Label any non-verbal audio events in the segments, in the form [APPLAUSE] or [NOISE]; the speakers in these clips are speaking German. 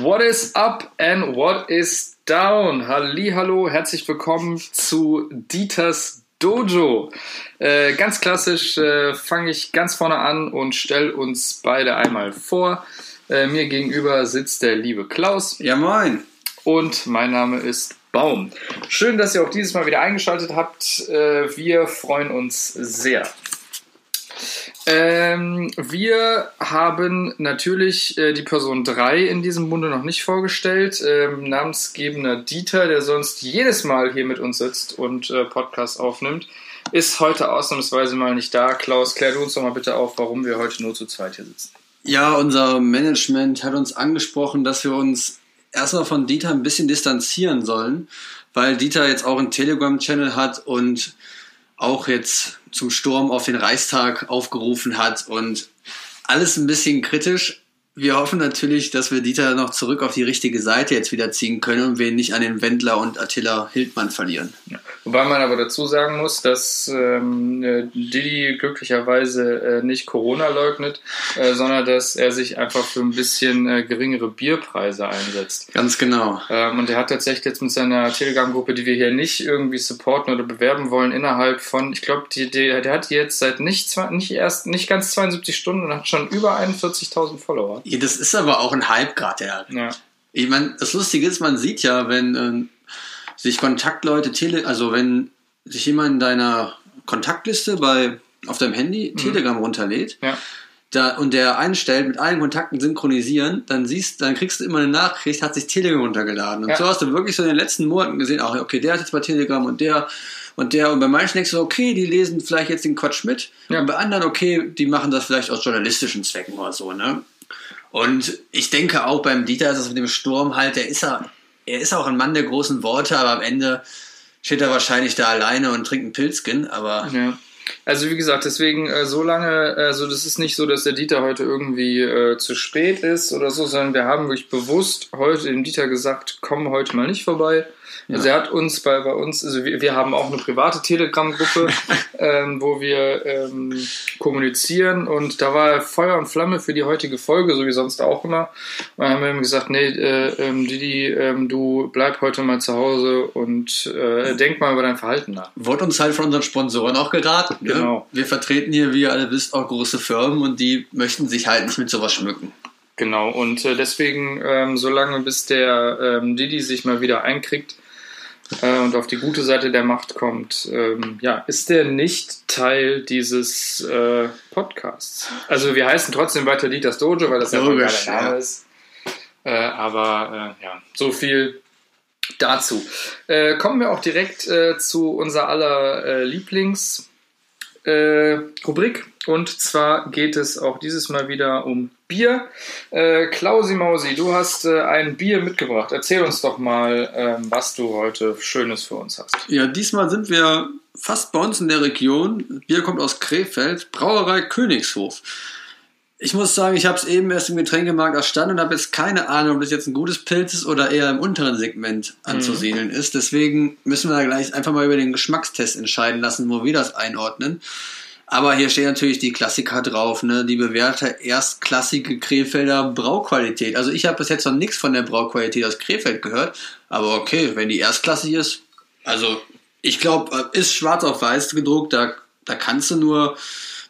What is up and what is down? Hallo, herzlich willkommen zu Dieters Dojo. Äh, ganz klassisch äh, fange ich ganz vorne an und stelle uns beide einmal vor. Äh, mir gegenüber sitzt der liebe Klaus. Ja, moin. Und mein Name ist Baum. Schön, dass ihr auch dieses Mal wieder eingeschaltet habt. Äh, wir freuen uns sehr. Ähm, wir haben natürlich äh, die Person 3 in diesem Bunde noch nicht vorgestellt. Ähm, namensgebender Dieter, der sonst jedes Mal hier mit uns sitzt und äh, Podcast aufnimmt, ist heute ausnahmsweise mal nicht da. Klaus, klär du uns doch mal bitte auf, warum wir heute nur zu zweit hier sitzen. Ja, unser Management hat uns angesprochen, dass wir uns erstmal von Dieter ein bisschen distanzieren sollen, weil Dieter jetzt auch einen Telegram-Channel hat und auch jetzt zum Sturm auf den Reichstag aufgerufen hat und alles ein bisschen kritisch. Wir hoffen natürlich, dass wir Dieter noch zurück auf die richtige Seite jetzt wieder ziehen können und wir ihn nicht an den Wendler und Attila Hildmann verlieren. Ja. Wobei man aber dazu sagen muss, dass ähm, äh, Didi glücklicherweise äh, nicht Corona leugnet, äh, sondern dass er sich einfach für ein bisschen äh, geringere Bierpreise einsetzt. Ganz genau. Ähm, und er hat tatsächlich jetzt mit seiner Telegram-Gruppe, die wir hier nicht irgendwie supporten oder bewerben wollen, innerhalb von, ich glaube, der hat jetzt seit nicht, nicht erst nicht ganz 72 Stunden und hat schon über 41.000 Follower. Das ist aber auch ein Hype gerade, ja. Ja. Ich meine, das Lustige ist, man sieht ja, wenn ähm, sich Kontaktleute, tele also wenn sich jemand in deiner Kontaktliste bei auf deinem Handy Telegram runterlädt Ja. da, und der einstellt, mit allen Kontakten synchronisieren, dann siehst, dann kriegst du immer eine Nachricht, hat sich Telegram runtergeladen. Und Ja. so hast du wirklich so in den letzten Monaten gesehen, ach, okay, der hat jetzt bei Telegram und der und der und bei manchen denkst du, okay, die lesen vielleicht jetzt den Quatsch mit. Ja. Und bei anderen, okay, die machen das vielleicht aus journalistischen Zwecken oder so, ne? Und ich denke auch beim Dieter ist es mit dem Sturm halt, der ist ja, er ist auch ein Mann der großen Worte, aber am Ende steht er wahrscheinlich da alleine und trinkt einen Pilzkin, aber Ja. Also wie gesagt, deswegen äh, so lange, also das ist nicht so, dass der Dieter heute irgendwie äh, zu spät ist oder so, sondern wir haben wirklich bewusst heute dem Dieter gesagt, komm heute mal nicht vorbei. Also er hat uns bei, bei uns, also wir, wir haben auch eine private Telegram-Gruppe, [LAUGHS] ähm, wo wir ähm, kommunizieren und da war er Feuer und Flamme für die heutige Folge, so wie sonst auch immer. Und dann haben wir ihm gesagt, nee, äh, ähm, Didi, ähm, du bleib heute mal zu Hause und äh, denk mal über dein Verhalten nach. wurde uns halt von unseren Sponsoren auch geraten. Ne? Genau. Wir vertreten hier, wie ihr alle wisst, auch große Firmen und die möchten sich halt nicht mit sowas schmücken. Genau, und äh, deswegen, ähm, solange bis der ähm, Didi sich mal wieder einkriegt äh, und auf die gute Seite der Macht kommt, ähm, ja, ist der nicht Teil dieses äh, Podcasts. Also wir heißen trotzdem weiter Dieters Dojo, weil das ja ein geiler Name ist. Äh, aber äh, ja, so viel dazu. Äh, kommen wir auch direkt zu unser aller Lieblings äh, Rubrik. Und zwar geht es auch dieses Mal wieder um Bier. Äh, Klausi Mausi, du hast äh, ein Bier mitgebracht. Erzähl uns doch mal, ähm, was du heute Schönes für uns hast. Ja, diesmal sind wir fast bei uns in der Region. Bier kommt aus Krefeld, Brauerei Königshof. Ich muss sagen, ich habe es eben erst im Getränkemarkt erstanden und habe jetzt keine Ahnung, ob das jetzt ein gutes Pilz ist oder eher im unteren Segment anzusiedeln ist. Deswegen müssen wir da gleich einfach mal über den Geschmackstest entscheiden lassen, wo wir das einordnen. Aber hier steht natürlich die Klassiker drauf, ne? Die bewährte erstklassige Krefelder Brauqualität. Also ich habe bis jetzt noch nichts von der Brauqualität aus Krefeld gehört. Aber okay, wenn die erstklassig ist, also ich glaube, ist schwarz auf weiß gedruckt, da, da kannst du nur,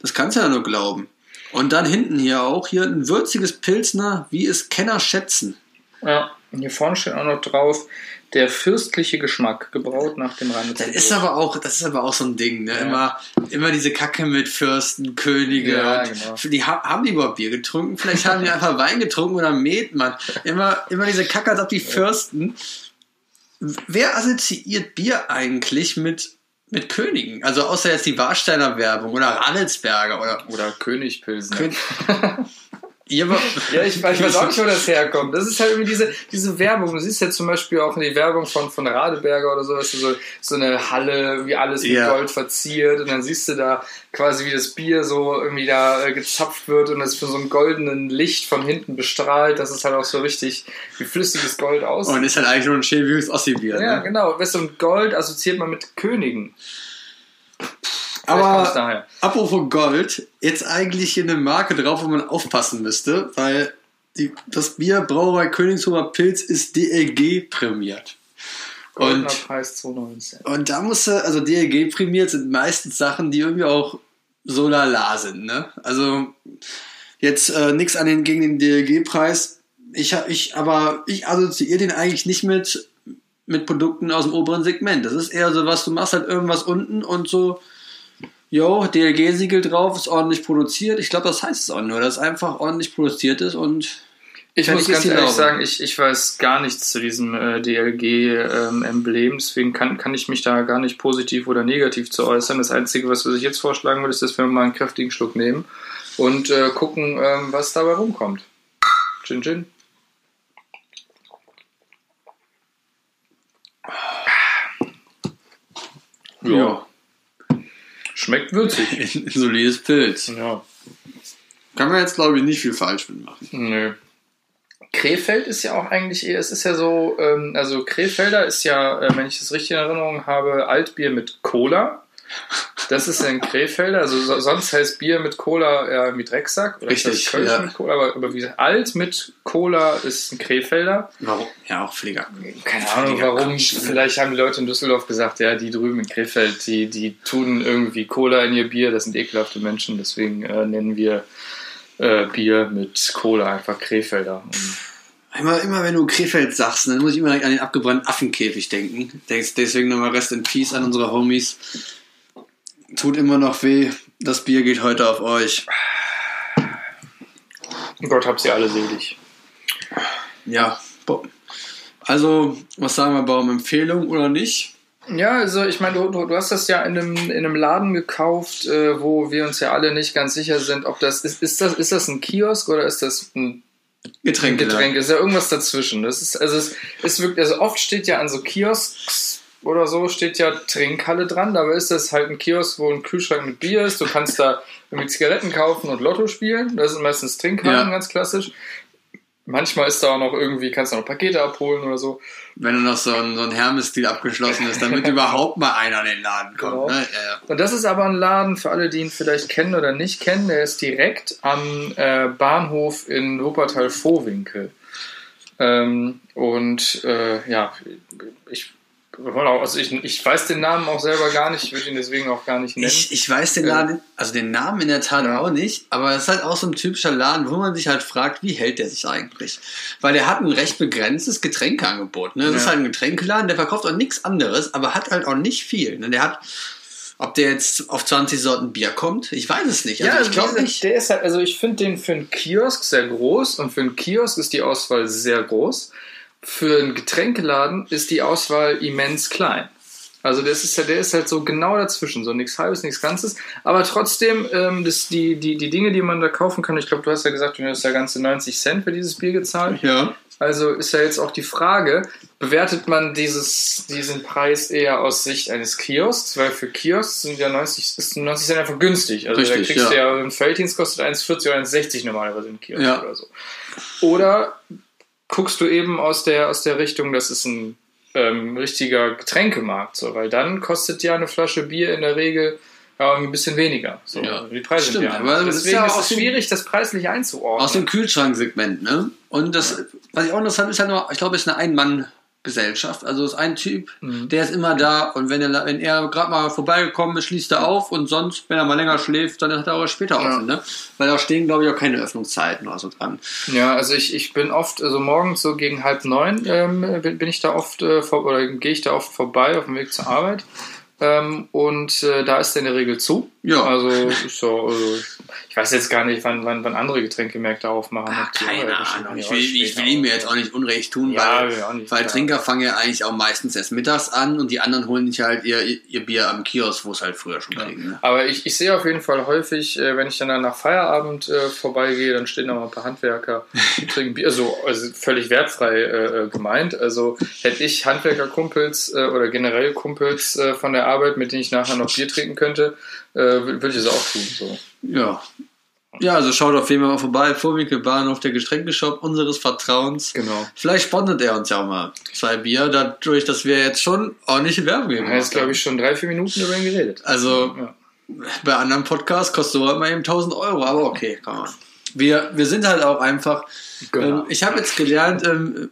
das kannst du ja nur glauben. Und dann hinten hier auch hier ein würziges Pilsner, wie es Kenner schätzen. Ja, und hier vorne steht auch noch drauf, der fürstliche Geschmack, gebraut nach dem Rhein. Das ist aber auch, das ist aber auch so ein Ding, ne? Immer, immer diese Kacke mit Fürsten, Könige. Ja, genau. Die ha- haben die überhaupt Bier getrunken? Vielleicht haben die [LAUGHS] einfach Wein getrunken oder Met, Mann. Immer, immer diese Kacke, als ob die Fürsten. Wer assoziiert Bier eigentlich mit, mit Königen? Also außer jetzt die Warsteiner Werbung oder Radelsberger oder Oder Königpilsen. Kön [LAUGHS] Ja, aber [LAUGHS] Ja, ich, ich weiß auch nicht, wo das herkommt. Das ist halt irgendwie diese, diese Werbung. Du siehst ja zum Beispiel auch in die Werbung von, von Radeberger oder so, weißt du, so, so eine Halle, wie alles mit Ja. Gold verziert und dann siehst du da quasi, wie das Bier so irgendwie da äh, gezapft wird und es für so einen goldenen Licht von hinten bestrahlt, dass es halt auch so richtig wie flüssiges Gold aussieht. Und ist halt eigentlich nur ein schäbiges Ossi-Bier. ja, ne? genau. Weißt du, und Gold assoziiert man mit Königen. Vielleicht Aber apropos Gold, jetzt eigentlich hier eine Marke drauf, wo man aufpassen müsste, weil die, das Bier Brauerei Königshofer Pilz ist DLG prämiert. Und, Preis 2019. und da musste, also DLG prämiert sind meistens Sachen, die irgendwie auch so lala sind, ne? Also jetzt äh, nichts an den gegen den DLG-Preis. Ich ich, aber ich assoziiere den eigentlich nicht mit, mit Produkten aus dem oberen Segment. Das ist eher so was, du machst halt irgendwas unten und so, jo, DLG-Siegel drauf, ist ordentlich produziert. Ich glaube, das heißt es auch nur, dass einfach ordentlich produziert ist und Ich muss ganz ehrlich Laube. sagen, ich, ich weiß gar nichts zu diesem äh, DLG-Emblem, deswegen kann, kann ich mich da gar nicht positiv oder negativ zu äußern. Das Einzige, was ich jetzt vorschlagen würde, ist, dass wir mal einen kräftigen Schluck nehmen und äh, gucken, ähm, was dabei rumkommt. Gin Gin. Ja. Schmeckt würzig. [LAUGHS] ein solides Pilz. Ja. Kann man jetzt, glaube ich, nicht viel falsch mitmachen. Nö. Krefeld ist ja auch eigentlich eher, es ist ja so, ähm, also Krefelder ist ja, äh, wenn ich das richtig in Erinnerung habe, Altbier mit Cola. Das ist ein Krefelder, also so, sonst heißt Bier mit Cola ja mit Drecksack. Oder Richtig, Kölsch ja. mit Cola, aber, aber wie gesagt, Alt mit Cola ist ein Krefelder. Warum? Ja, auch Pfleger. Keine Ahnung Völliger warum. Ne? Vielleicht haben die Leute in Düsseldorf gesagt, ja, die drüben in Krefeld, die, die tun irgendwie Cola in ihr Bier, das sind ekelhafte Menschen, deswegen äh, nennen wir äh, Bier mit Cola einfach Krefelder. Und Immer, immer wenn du Krefeld sagst, dann muss ich immer direkt an den abgebrannten Affenkäfig denken. Denkst deswegen nochmal Rest in Peace an unsere Homies. Tut immer noch weh. Das Bier geht heute auf euch. Gott hab sie alle selig. Ja. Also, was sagen wir, Baum? Empfehlung oder nicht? Ja, also ich meine, du, du, du hast das ja in einem, in einem Laden gekauft, äh, wo wir uns ja alle nicht ganz sicher sind, ob das ist, ist das ist das ein Kiosk oder ist das ein Getränke. Getränk? Ist ja irgendwas dazwischen. Das ist also es ist wirklich also oft steht ja an so Kiosks oder so steht ja Trinkhalle dran, dabei ist das halt ein Kiosk, wo ein Kühlschrank mit Bier ist. Du kannst da irgendwie Zigaretten kaufen und Lotto spielen. Das sind meistens Trinkhallen, Ja. ganz klassisch. Manchmal ist da auch noch irgendwie, kannst du noch Pakete abholen oder so. Wenn du noch so ein, so ein Hermes-Deal abgeschlossen ist, damit [LAUGHS] überhaupt mal einer in den Laden kommt. Genau. Ne? Ja, ja. Und das ist aber ein Laden für alle, die ihn vielleicht kennen oder nicht kennen. Der ist direkt am äh, Bahnhof in Wuppertal-Vohwinkel. Ähm, und äh, ja, ich, also ich, ich weiß den Namen auch selber gar nicht, ich würde ihn deswegen auch gar nicht nennen. Ich, ich weiß den Laden, also den Namen in der Tat Ja. auch nicht, aber es ist halt auch so ein typischer Laden, wo man sich halt fragt, wie hält der sich eigentlich? Weil der hat ein recht begrenztes Getränkeangebot. Ne? Das Ja. ist halt ein Getränkeladen, der verkauft auch nichts anderes, aber hat halt auch nicht viel. Ne? Der hat, ob der jetzt auf 20 Sorten Bier kommt, ich weiß es nicht. Also ich glaube nicht. Der ist halt, also ich finde den für einen Kiosk sehr groß und für einen Kiosk ist die Auswahl sehr groß. Für einen Getränkeladen ist die Auswahl immens klein. Also das ist ja, der ist halt so genau dazwischen, so nichts halbes, nichts Ganzes. Aber trotzdem, ähm, das, die, die, die Dinge, die man da kaufen kann, ich glaube, du hast ja gesagt, du hast ja ganze 90 Cent für dieses Bier gezahlt. Ja. Also ist ja jetzt auch die Frage, bewertet man dieses, diesen Preis eher aus Sicht eines Kiosks? Weil für Kiosks sind ja 90, ist 90 Cent einfach günstig. Also da Richtig, kriegst ja. du ja, ein Felddienst kostet 1,40 oder 1,60 normalerweise im Kiosk Ja. oder so. Oder guckst du eben aus der, aus der Richtung, das ist ein ähm, richtiger Getränkemarkt, so, weil dann kostet ja eine Flasche Bier in der Regel ja, ein bisschen weniger. So. Ja, Die Preise sind stimmt, ja das ist Deswegen ja ist auch es schwierig, das preislich einzuordnen. Aus dem Kühlschranksegment, ne? Und das, was ich auch interessant ist, halt nur, ich glaube, es ist eine Ein-Mann-Gesellschaft. Also es ist ein Typ, Mhm. der ist immer da und wenn er, wenn er gerade mal vorbeigekommen ist, schließt er auf und sonst, wenn er mal länger schläft, dann hat er auch später Ja. offen, ne? Weil da stehen, glaube ich, auch keine Öffnungszeiten oder so dran. Ja, also ich, ich bin oft, also morgens so gegen halb neun ähm, bin, bin ich da oft äh, vor, oder gehe ich da oft vorbei auf dem Weg zur Arbeit. Ähm, und äh, da ist der in der Regel zu. Ja. Also, so, also Ich weiß jetzt gar nicht, wann, wann, wann andere Getränkemärkte aufmachen. Ah, die keine Ahnung. Ich Ja, will, ich will ihm mir jetzt auch nicht Unrecht tun, Ja, weil, nicht, weil. Trinker fangen ja eigentlich auch meistens erst mittags an und die anderen holen sich halt ihr, ihr Bier am Kiosk, wo es halt früher schon kriegen. Ne? Aber ich, ich sehe auf jeden Fall häufig, äh, wenn ich dann nach Feierabend äh, vorbeigehe, dann stehen da mal ein paar Handwerker, die [LAUGHS] trinken Bier, also, also völlig wertfrei äh, äh, gemeint. Also hätte ich Handwerkerkumpels äh, oder generell Kumpels äh, von der Arbeit, mit denen ich nachher noch Bier trinken könnte, äh, wür- würde ich es auch tun. So. Ja. Ja, also schaut auf jeden Fall mal vorbei. Vorwinkel Bahnhof, der Getränkeshop unseres Vertrauens. Genau. Vielleicht sponsert er uns ja auch mal zwei Bier, dadurch, dass wir jetzt schon ordentliche Werbung geben. haben jetzt, glaube ich, schon drei, vier Minuten über ihn geredet. Also Ja. bei anderen Podcasts kostet sowas mal eben 1000 Euro, aber okay, kann man. Wir, wir sind halt auch einfach. Genau. Ähm, ich habe jetzt gelernt, ähm,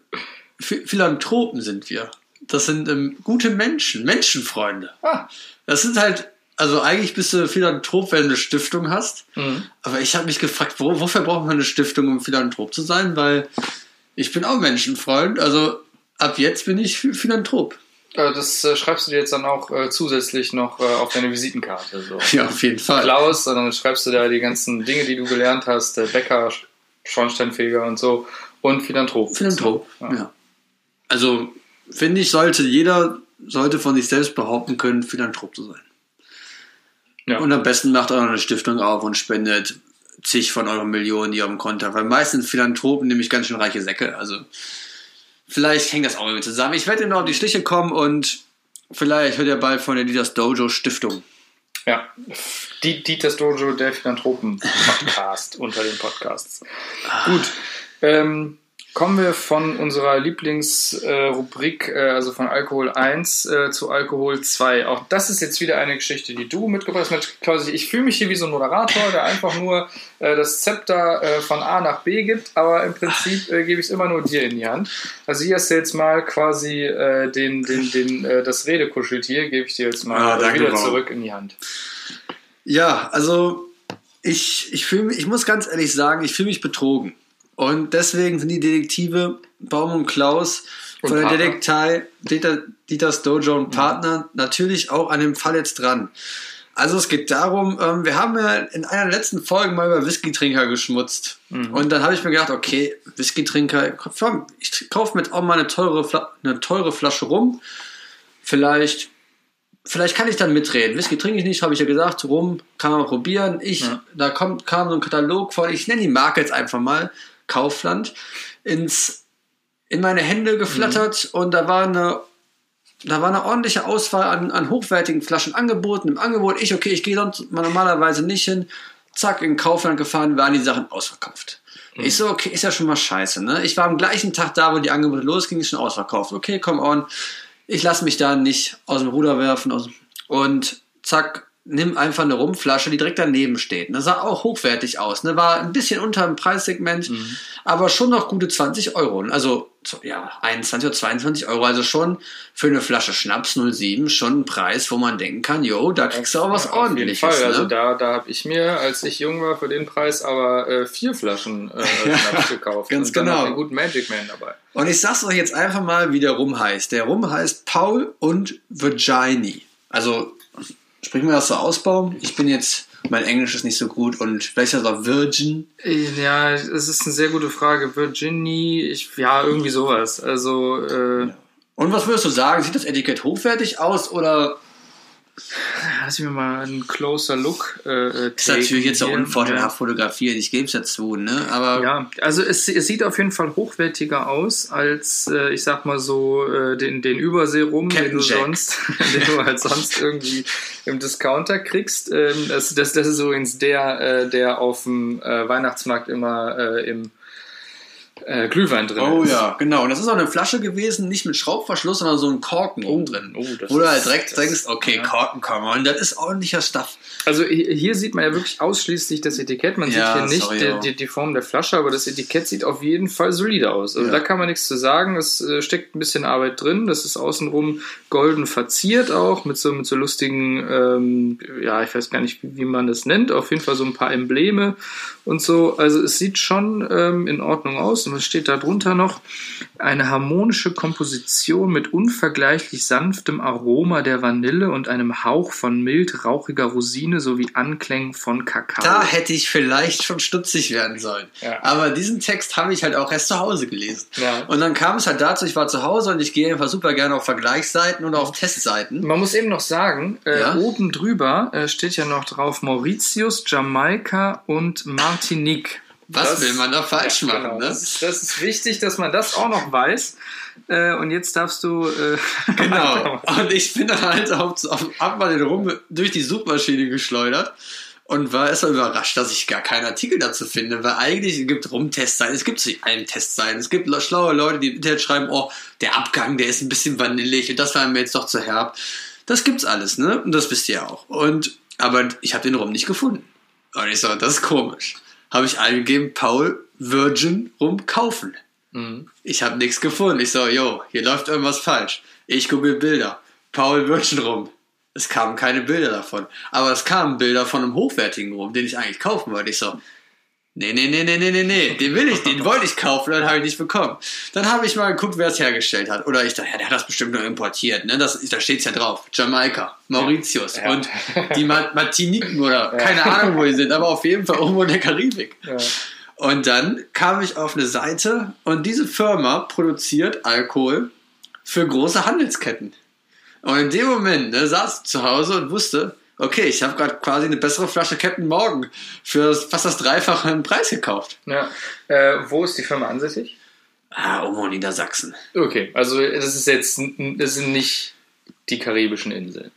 Ph- Philanthropen sind wir. Das sind ähm, gute Menschen, Menschenfreunde. Ah. Das sind halt, also eigentlich bist du Philanthrop, wenn du eine Stiftung hast. Mhm. Aber ich habe mich gefragt, wo, wofür braucht man eine Stiftung, um Philanthrop zu sein? Weil ich bin auch Menschenfreund. Also ab jetzt bin ich Ph- Philanthrop. Äh, Das äh, schreibst du dir jetzt dann auch äh, zusätzlich noch äh, auf deine Visitenkarte. So. Ja, auf jeden Fall. Klaus, und dann schreibst du da die ganzen Dinge, die du gelernt hast, der Bäcker, Schornsteinfeger und so und Philanthrop. Philanthrop, Ja. ja. Also, finde ich, sollte jeder sollte von sich selbst behaupten können, Philanthrop zu sein. Ja. Und am besten macht auch noch eine Stiftung auf und spendet zig von euren Millionen, die ihr am Konto habt. Weil meistens Philanthropen nämlich ganz schön reiche Säcke. Also, vielleicht hängt das auch irgendwie zusammen. Ich werde ihm noch auf die Schliche kommen und vielleicht hört ihr bald von der Dieters Dojo Stiftung. Ja. Die, Dieters Dojo, der Philanthropen-Podcast [LAUGHS] unter den Podcasts. Gut. Ähm, kommen wir von unserer Lieblingsrubrik, äh, also von Alkohol 1 äh, zu Alkohol 2. Auch das ist jetzt wieder eine Geschichte, die du mitgebracht hast. Klaus, ich fühle mich hier wie so ein Moderator, der einfach nur äh, das Zepter äh, von A nach B gibt, aber im Prinzip äh, gebe ich es immer nur dir in die Hand. Also hier hast du jetzt mal quasi äh, den, den, den, äh, das Redekuscheltier, gebe ich dir jetzt mal Ah, äh, wieder zurück in die Hand. Ja, also ich, ich fühle mich, ich muss ganz ehrlich sagen, ich fühle mich betrogen. Und deswegen sind die Detektive Baum und Klaus Und von der. Detektei Dieter, Dieters Dojo und Partner natürlich auch an dem Fall jetzt dran. Also es geht darum, ähm, wir haben ja in einer der letzten Folgen mal über Whisky-Trinker geschmutzt. Und dann habe ich mir gedacht, okay, Whisky-Trinker, ich kaufe mir jetzt auch mal eine teure, Fla eine teure Flasche rum. Vielleicht vielleicht kann ich dann mitreden. Whisky trinke ich nicht, habe ich ja gesagt. Rum kann man probieren. Ich, Ja. da kommt, kam so ein Katalog von, ich nenne die Marke jetzt einfach mal, Kaufland, ins, in meine Hände geflattert und da war eine, da war eine ordentliche Auswahl an, an hochwertigen Flaschen angeboten. Im Angebot, ich, okay, ich gehe sonst mal normalerweise nicht hin. Zack, in Kaufland gefahren, waren die Sachen ausverkauft. Ich so, okay, ist ja schon mal scheiße, ne? Ich war am gleichen Tag da, wo die Angebote losgingen, ist schon ausverkauft. Okay, come on. Ich lasse mich da nicht aus dem Ruder werfen. Aus und zack, nimm einfach eine Rumflasche, die direkt daneben steht. Das sah auch hochwertig aus. Ne? War ein bisschen unter dem Preissegment, aber schon noch gute 20 Euro. Also, so, ja, 21 oder 22 Euro. Also schon für eine Flasche Schnaps 07 schon ein Preis, wo man denken kann, jo, da kriegst du auch was Ja, auf jeden ordentliches. Fall. Also ne? da, da habe ich mir, als ich jung war, für den Preis aber äh, vier Flaschen äh, [LAUGHS] Schnaps gekauft. ganz und dann genau. noch den guten Magic Man dabei. Und ich sag's euch jetzt einfach mal, wie der Rum heißt. Der Rum heißt Paul und Virginie. Also, sprechen wir das so aus, Baum? Ich bin jetzt, mein Englisch ist nicht so gut und vielleicht ist das auch Virgin. Ja, es ist eine sehr gute Frage. Virginie, ich, ja, irgendwie sowas. Also, äh, Und was würdest du sagen? Sieht das Etikett hochwertig aus oder lass mich mal einen closer Look. Äh, ist natürlich jetzt hier. unvorteilhaft fotografiert? Ich gebe es dazu, ne? Aber Ja, also es, es sieht auf jeden Fall hochwertiger aus als, äh, ich sag mal so, äh, den, den Überseerum, den Captain du Jack. sonst, [LAUGHS] den du halt sonst irgendwie im Discounter kriegst. Ähm, das, das, das ist übrigens der, äh, der auf dem äh, Weihnachtsmarkt immer äh, im äh, Glühwein drin Oh ist. ja, genau. Und das ist auch eine Flasche gewesen, nicht mit Schraubverschluss, sondern so ein Korken oben drin. oh, Wo du halt direkt das- denkst, okay, ja. Korken, come on, das ist ordentlicher Stuff. Also hier sieht man ja wirklich ausschließlich das Etikett. Man Ja, sieht hier nicht die, die, die Form der Flasche, aber das Etikett sieht auf jeden Fall solide aus. Also Ja. da kann man nichts zu sagen. Es äh, steckt ein bisschen Arbeit drin. Das ist außenrum golden verziert auch mit so, mit so lustigen, ähm, ja, ich weiß gar nicht, wie, wie man das nennt. Auf jeden Fall so ein paar Embleme und so. Also es sieht schon ähm, in Ordnung aus. Und was steht da drunter noch? Eine harmonische Komposition mit unvergleichlich sanftem Aroma der Vanille und einem Hauch von mild rauchiger Rosine sowie Anklängen von Kakao. Da hätte ich vielleicht schon stutzig werden sollen. Ja. Aber diesen Text habe ich halt auch erst zu Hause gelesen. Ja. Und dann kam es halt dazu, ich war zu Hause und ich gehe einfach super gerne auf Vergleichsseiten oder auf Testseiten. Man muss eben noch sagen, äh, Ja? oben drüber äh, steht ja noch drauf Mauritius, Jamaika und Martinique. Was Das- will man da falsch Ja, machen, genau. ne? Das, ist, das ist wichtig, dass man das auch noch weiß. Äh, und jetzt darfst du. Äh, [LAUGHS] Genau. Und ich bin dann halt auf, auf, den Rum durch die Suchmaschine geschleudert und war erstmal überrascht, dass ich gar keinen Artikel dazu finde, weil eigentlich es gibt Rumtestseiten, es gibt nicht einen Testseiten, es gibt schlaue Leute, die im Internet schreiben, oh, der Abgang, der ist ein bisschen vanillig und das war mir jetzt doch zu herb. Das gibt's alles, ne? Und das wisst ihr ja auch. Und, aber ich habe den Rum nicht gefunden. Und ich so, das ist komisch. Habe ich eingegeben, Paul Virgin Rum kaufen. Ich habe nichts gefunden. Ich so, yo, hier läuft irgendwas falsch. Ich google Bilder. Paul Virgin rum. Es kamen keine Bilder davon. Aber es kamen Bilder von einem hochwertigen Rum, den ich eigentlich kaufen wollte. Ich so, nee, nee, nee, nee, nee, nee, nee, den will ich, den [LAUGHS] wollte ich kaufen, dann habe ich nicht bekommen. Dann habe ich mal geguckt, wer es hergestellt hat. Oder ich dachte, ja, der hat das bestimmt nur importiert. Ne? Das, da steht's ja drauf. Jamaika, Mauritius Ja. und die Ma- Martiniken oder keine Ahnung, wo die sind, aber auf jeden Fall irgendwo in der Karibik. ja. Und dann kam ich auf eine Seite und diese Firma produziert Alkohol für große Handelsketten. Und in dem Moment ne, saß ich zu Hause und wusste, okay, ich habe gerade quasi eine bessere Flasche Captain Morgan für fast das Dreifache im Preis gekauft. Ja. Äh, wo ist die Firma ansässig? Ah, in Niedersachsen. Okay, also das ist jetzt das sind nicht die karibischen Inseln.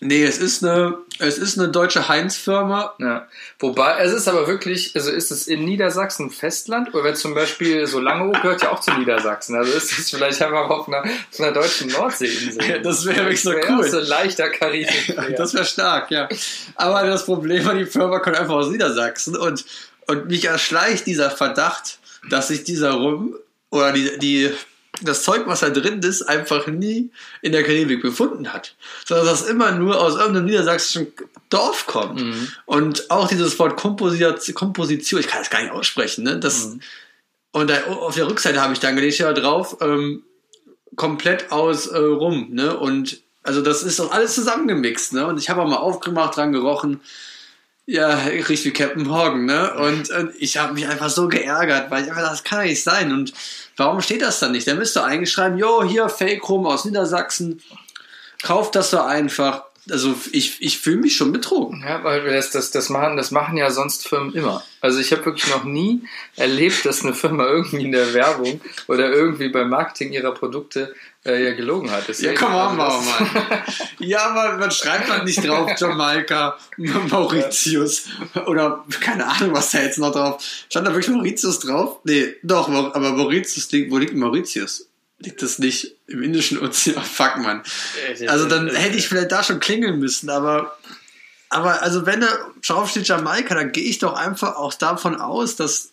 Nee, es ist eine, es ist eine deutsche Heinz-Firma. Ja. Wobei, es ist aber wirklich, also ist es in Niedersachsen Festland oder zum Beispiel so Langeoog gehört ja auch zu Niedersachsen. Also ist es vielleicht einfach auf einer, auf einer deutschen Nordseeinsel. Ja, das wäre wirklich so wär cool. So leichter Karibik. Das wäre stark, ja. Aber das Problem war, die Firma kommt einfach aus Niedersachsen und, und mich erschleicht dieser Verdacht, dass sich dieser Rum oder die, die, das Zeug, was da drin ist, einfach nie in der Karibik befunden hat. Sondern dass das immer nur aus irgendeinem niedersächsischen Dorf kommt. Und auch dieses Wort Komposit Komposition, ich kann das gar nicht aussprechen, ne? Das, Und da, auf der Rückseite habe ich dann gelesen, ja drauf, ähm, komplett aus äh, Rum, ne? Und also das ist doch alles zusammengemixt, ne? Und ich habe auch mal aufgemacht, dran gerochen. Ja, riecht wie Captain Morgan, ne? Und, und ich habe mich einfach so geärgert, weil ich einfach das kann ja nicht sein. Und warum steht das dann nicht? Da müsste eingeschreiben, jo, hier Fake Rum aus Niedersachsen, kauft das doch einfach. Also ich, ich fühle mich schon betrogen. Ja, weil wir das, das, das, machen, das machen ja sonst Firmen immer. Also ich habe wirklich noch nie erlebt, dass eine Firma irgendwie in der Werbung oder irgendwie beim Marketing ihrer Produkte äh, ja gelogen hat. Ja, Deswegen, komm on, also das- Mann. [LAUGHS] Ja, aber man schreibt man nicht drauf Jamaika, [LAUGHS] Mauritius oder keine Ahnung, was da jetzt noch drauf. Stand da wirklich Mauritius drauf? Nee, doch, aber Mauritius liegt, wo liegt Mauritius? Liegt das nicht im Indischen Ozean? [LAUGHS] Fuck, Mann. Also dann hätte ich vielleicht da schon klingeln müssen, aber aber also wenn da draufsteht Jamaika, dann gehe ich doch einfach auch davon aus, dass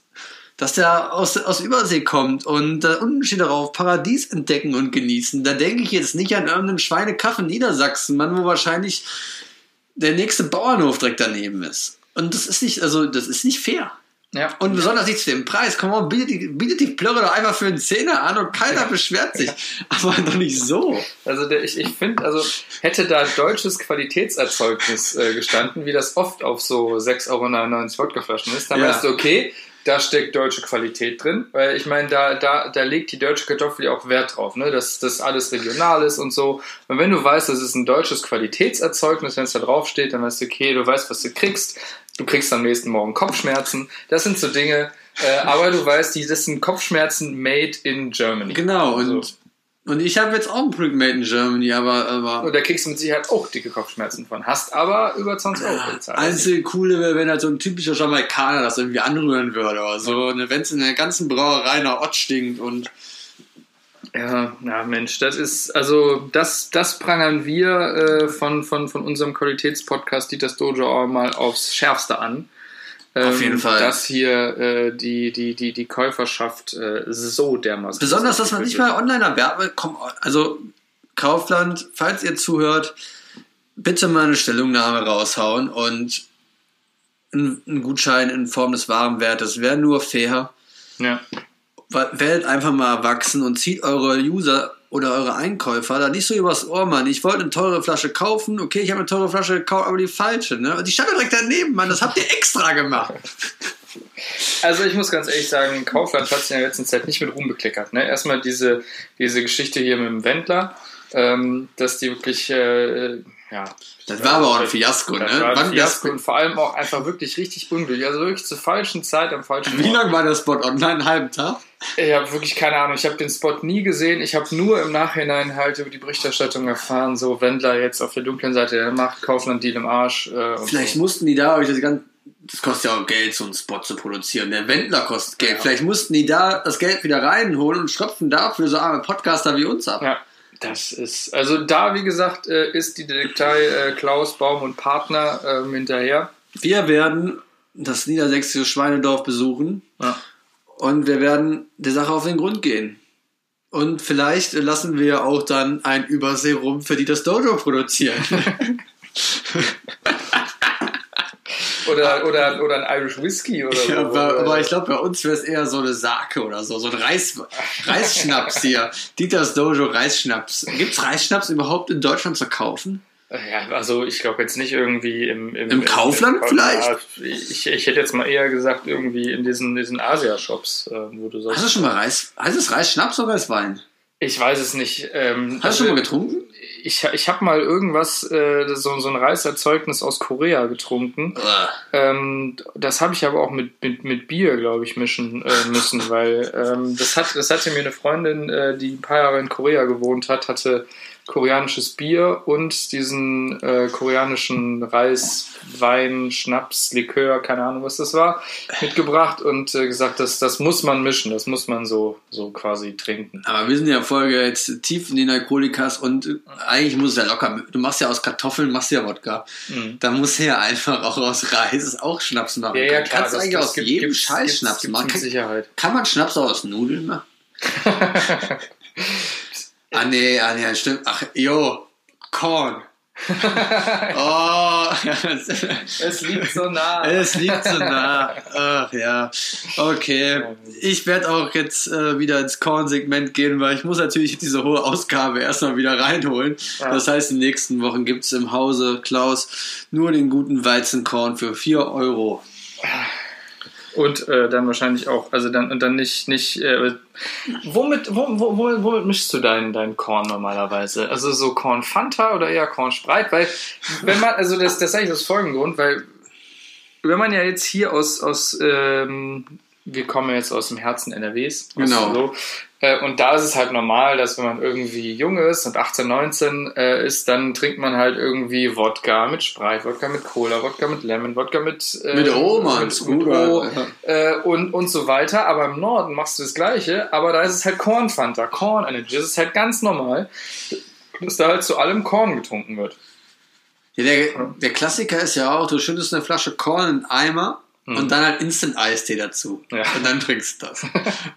dass der aus, aus Übersee kommt und da unten steht darauf Paradies entdecken und genießen. Da denke ich jetzt nicht an irgendeinen Schweinekaff in Niedersachsen, Mann, wo wahrscheinlich der nächste Bauernhof direkt daneben ist. Und das ist nicht, also das ist nicht fair. Ja. Und besonders nicht zu dem Preis. Komm mal, bietet die, bietet die Plörre doch einfach für einen Zehner an und keiner beschwert sich. Aber doch nicht so. Also der, ich, ich finde, also hätte da deutsches Qualitätserzeugnis äh, gestanden, wie das oft auf so 6,99 Euro Wodkaflaschen ist, dann Ja. weißt du, okay, da steckt deutsche Qualität drin, weil ich meine, da, da, da legt die deutsche Kartoffel ja auch Wert drauf, ne? dass das alles regional ist und so. Und wenn du weißt, das ist ein deutsches Qualitätserzeugnis, wenn es da drauf steht, dann weißt du, okay, du weißt, was du kriegst. Du kriegst am nächsten Morgen Kopfschmerzen. Das sind so Dinge, äh, aber du weißt, die, das sind Kopfschmerzen made in Germany. Genau. Und, So. und ich habe jetzt auch ein Produkt made in Germany, aber, aber Und da kriegst du mit Sicherheit auch dicke Kopfschmerzen von. Hast aber über 20 Euro bezahlt. Einzige coole wäre, wenn halt so ein typischer Jamaikaner das irgendwie anrühren würde oder so. Und wenn es in der ganzen Brauerei nach Ott stinkt und Ja, ja, Mensch, das ist, also, das, das prangern wir äh, von, von, von unserem Qualitätspodcast Dieters Dojo auch mal aufs Schärfste an. Ähm, Auf jeden Fall. Dass hier äh, die, die, die, die Käuferschaft äh, so dermaßen. besonders, dass man nicht mal online erwerben komm, also Kaufland, falls ihr zuhört, bitte mal eine Stellungnahme raushauen und ein, ein Gutschein in Form des Warenwertes wäre nur fair. Ja. Werdet einfach mal erwachsen und zieht eure User oder eure Einkäufer da nicht so übers Ohr, Mann. Ich wollte eine teure Flasche kaufen, okay, ich habe eine teure Flasche gekauft, aber die falsche, ne? Und die stand direkt daneben, Mann. Das habt ihr extra gemacht. Also ich muss ganz ehrlich sagen, Kaufland hat sich in der letzten Zeit nicht mit Ruhm bekleckert. Ne? Erstmal diese, diese Geschichte hier mit dem Wendler, ähm, dass die wirklich, äh, ja. Das war aber auch ein Fiasko, Das ne? war ein Fiasko und vor allem auch einfach wirklich richtig unglücklich. Also wirklich zur falschen Zeit am falschen Wie lange war der Spot online? Einen halben Tag? Ich habe wirklich keine Ahnung. Ich habe den Spot nie gesehen. Ich habe nur im Nachhinein halt über die Berichterstattung erfahren, so Wendler jetzt auf der dunklen Seite der Macht, Kaufland Deal im Arsch. Äh, Vielleicht so. mussten die da, euch das ganze das kostet ja auch Geld, so einen Spot zu produzieren. Der Wendler kostet Geld. Ja. Vielleicht mussten die da das Geld wieder reinholen und schröpfen dafür so arme Podcaster wie uns ab. Ja, das ist, also da, wie gesagt, äh, ist die Detektei äh, Klaus Baum und Partner ähm, hinterher. Wir werden das niedersächsische Schweinedorf besuchen Ja. und wir werden der Sache auf den Grund gehen. Und vielleicht lassen wir auch dann ein Überseerum für die das Dojo produzieren. [LAUGHS] Oder, oder, oder ein Irish Whisky oder so. Ja, aber, Oder- aber ich glaube, bei uns wäre es eher so eine Sake oder so, so ein Reis, Reisschnaps hier. [LAUGHS] Dieters Dojo Reisschnaps. Gibt es Reisschnaps überhaupt in Deutschland zu kaufen? ja, also ich glaube jetzt nicht irgendwie im... Im Kaufland vielleicht? Ja, ich, ich hätte jetzt mal eher gesagt irgendwie in diesen, diesen Asia-Shops, äh, wo du sagst... Hast du schon mal Reis? Heißt es Reisschnaps oder Reiswein? Ich weiß es nicht. Ähm, Hast du schon mal getrunken? Ich, ich habe mal irgendwas, äh, so, so ein Reiserzeugnis aus Korea getrunken. Ähm, das habe ich aber auch mit, mit, mit Bier, glaube ich, mischen äh, müssen, weil ähm, das, hat, das hatte mir eine Freundin, äh, die ein paar Jahre in Korea gewohnt hat, hatte koreanisches Bier und diesen äh, koreanischen Reis, Wein, Schnaps, Likör, keine Ahnung, was das war, mitgebracht und äh, gesagt, das, das muss man mischen, das muss man so, so quasi trinken. Aber wir sind ja Folge jetzt tief in den Alkoholikas und äh, eigentlich muss es ja locker. Du machst ja aus Kartoffeln, machst ja Wodka. Mhm. Da muss ja einfach auch aus Reis auch Schnaps machen. Ja, ja, klar. Kannst du das- eigentlich das aus gibt- jedem Scheiß Schnaps gibt's machen? Kann, Sicherheit. kann man Schnaps auch aus Nudeln machen? [LAUGHS] [LAUGHS] ah, nee, ah, nee, stimmt. Ach, jo, Korn. [LAUGHS] oh, Es liegt so nah. es liegt so nah. Ach ja, okay. Ich werde auch jetzt äh, wieder ins Korn-Segment gehen, weil ich muss natürlich diese hohe Ausgabe erstmal wieder reinholen. Ja. Das heißt, in den nächsten Wochen gibt es im Hause Klaus nur den guten Weizenkorn für 4 Euro. Und äh, dann wahrscheinlich auch, also dann und dann nicht, nicht, äh, womit, wo, wo, womit, womit mischst du deinen, deinen Korn normalerweise? Also so Korn Fanta oder eher Korn Spreit? Weil, wenn man, also das, das sage ich aus folgendem Grund, weil wenn man ja jetzt hier aus, aus ähm, wir kommen ja jetzt aus dem Herzen NRWs. Genau. So, und da ist es halt normal, dass wenn man irgendwie jung ist und 18, 19 äh, ist, dann trinkt man halt irgendwie Wodka mit Spreit, Wodka mit Cola, Wodka mit Lemon, Wodka mit äh, Mit O, Mann, mit, mit O, äh, und, und so weiter. Aber im Norden machst du das Gleiche, aber da ist es halt Corn Fanta, Corn Energy. Das ist halt ganz normal, dass da halt zu allem Korn getrunken wird. Ja, der, der Klassiker ist ja auch, du schüttest eine Flasche Korn in einen Eimer und dann halt Instant-Eistee dazu. Mhm. Ja. Und dann trinkst du das.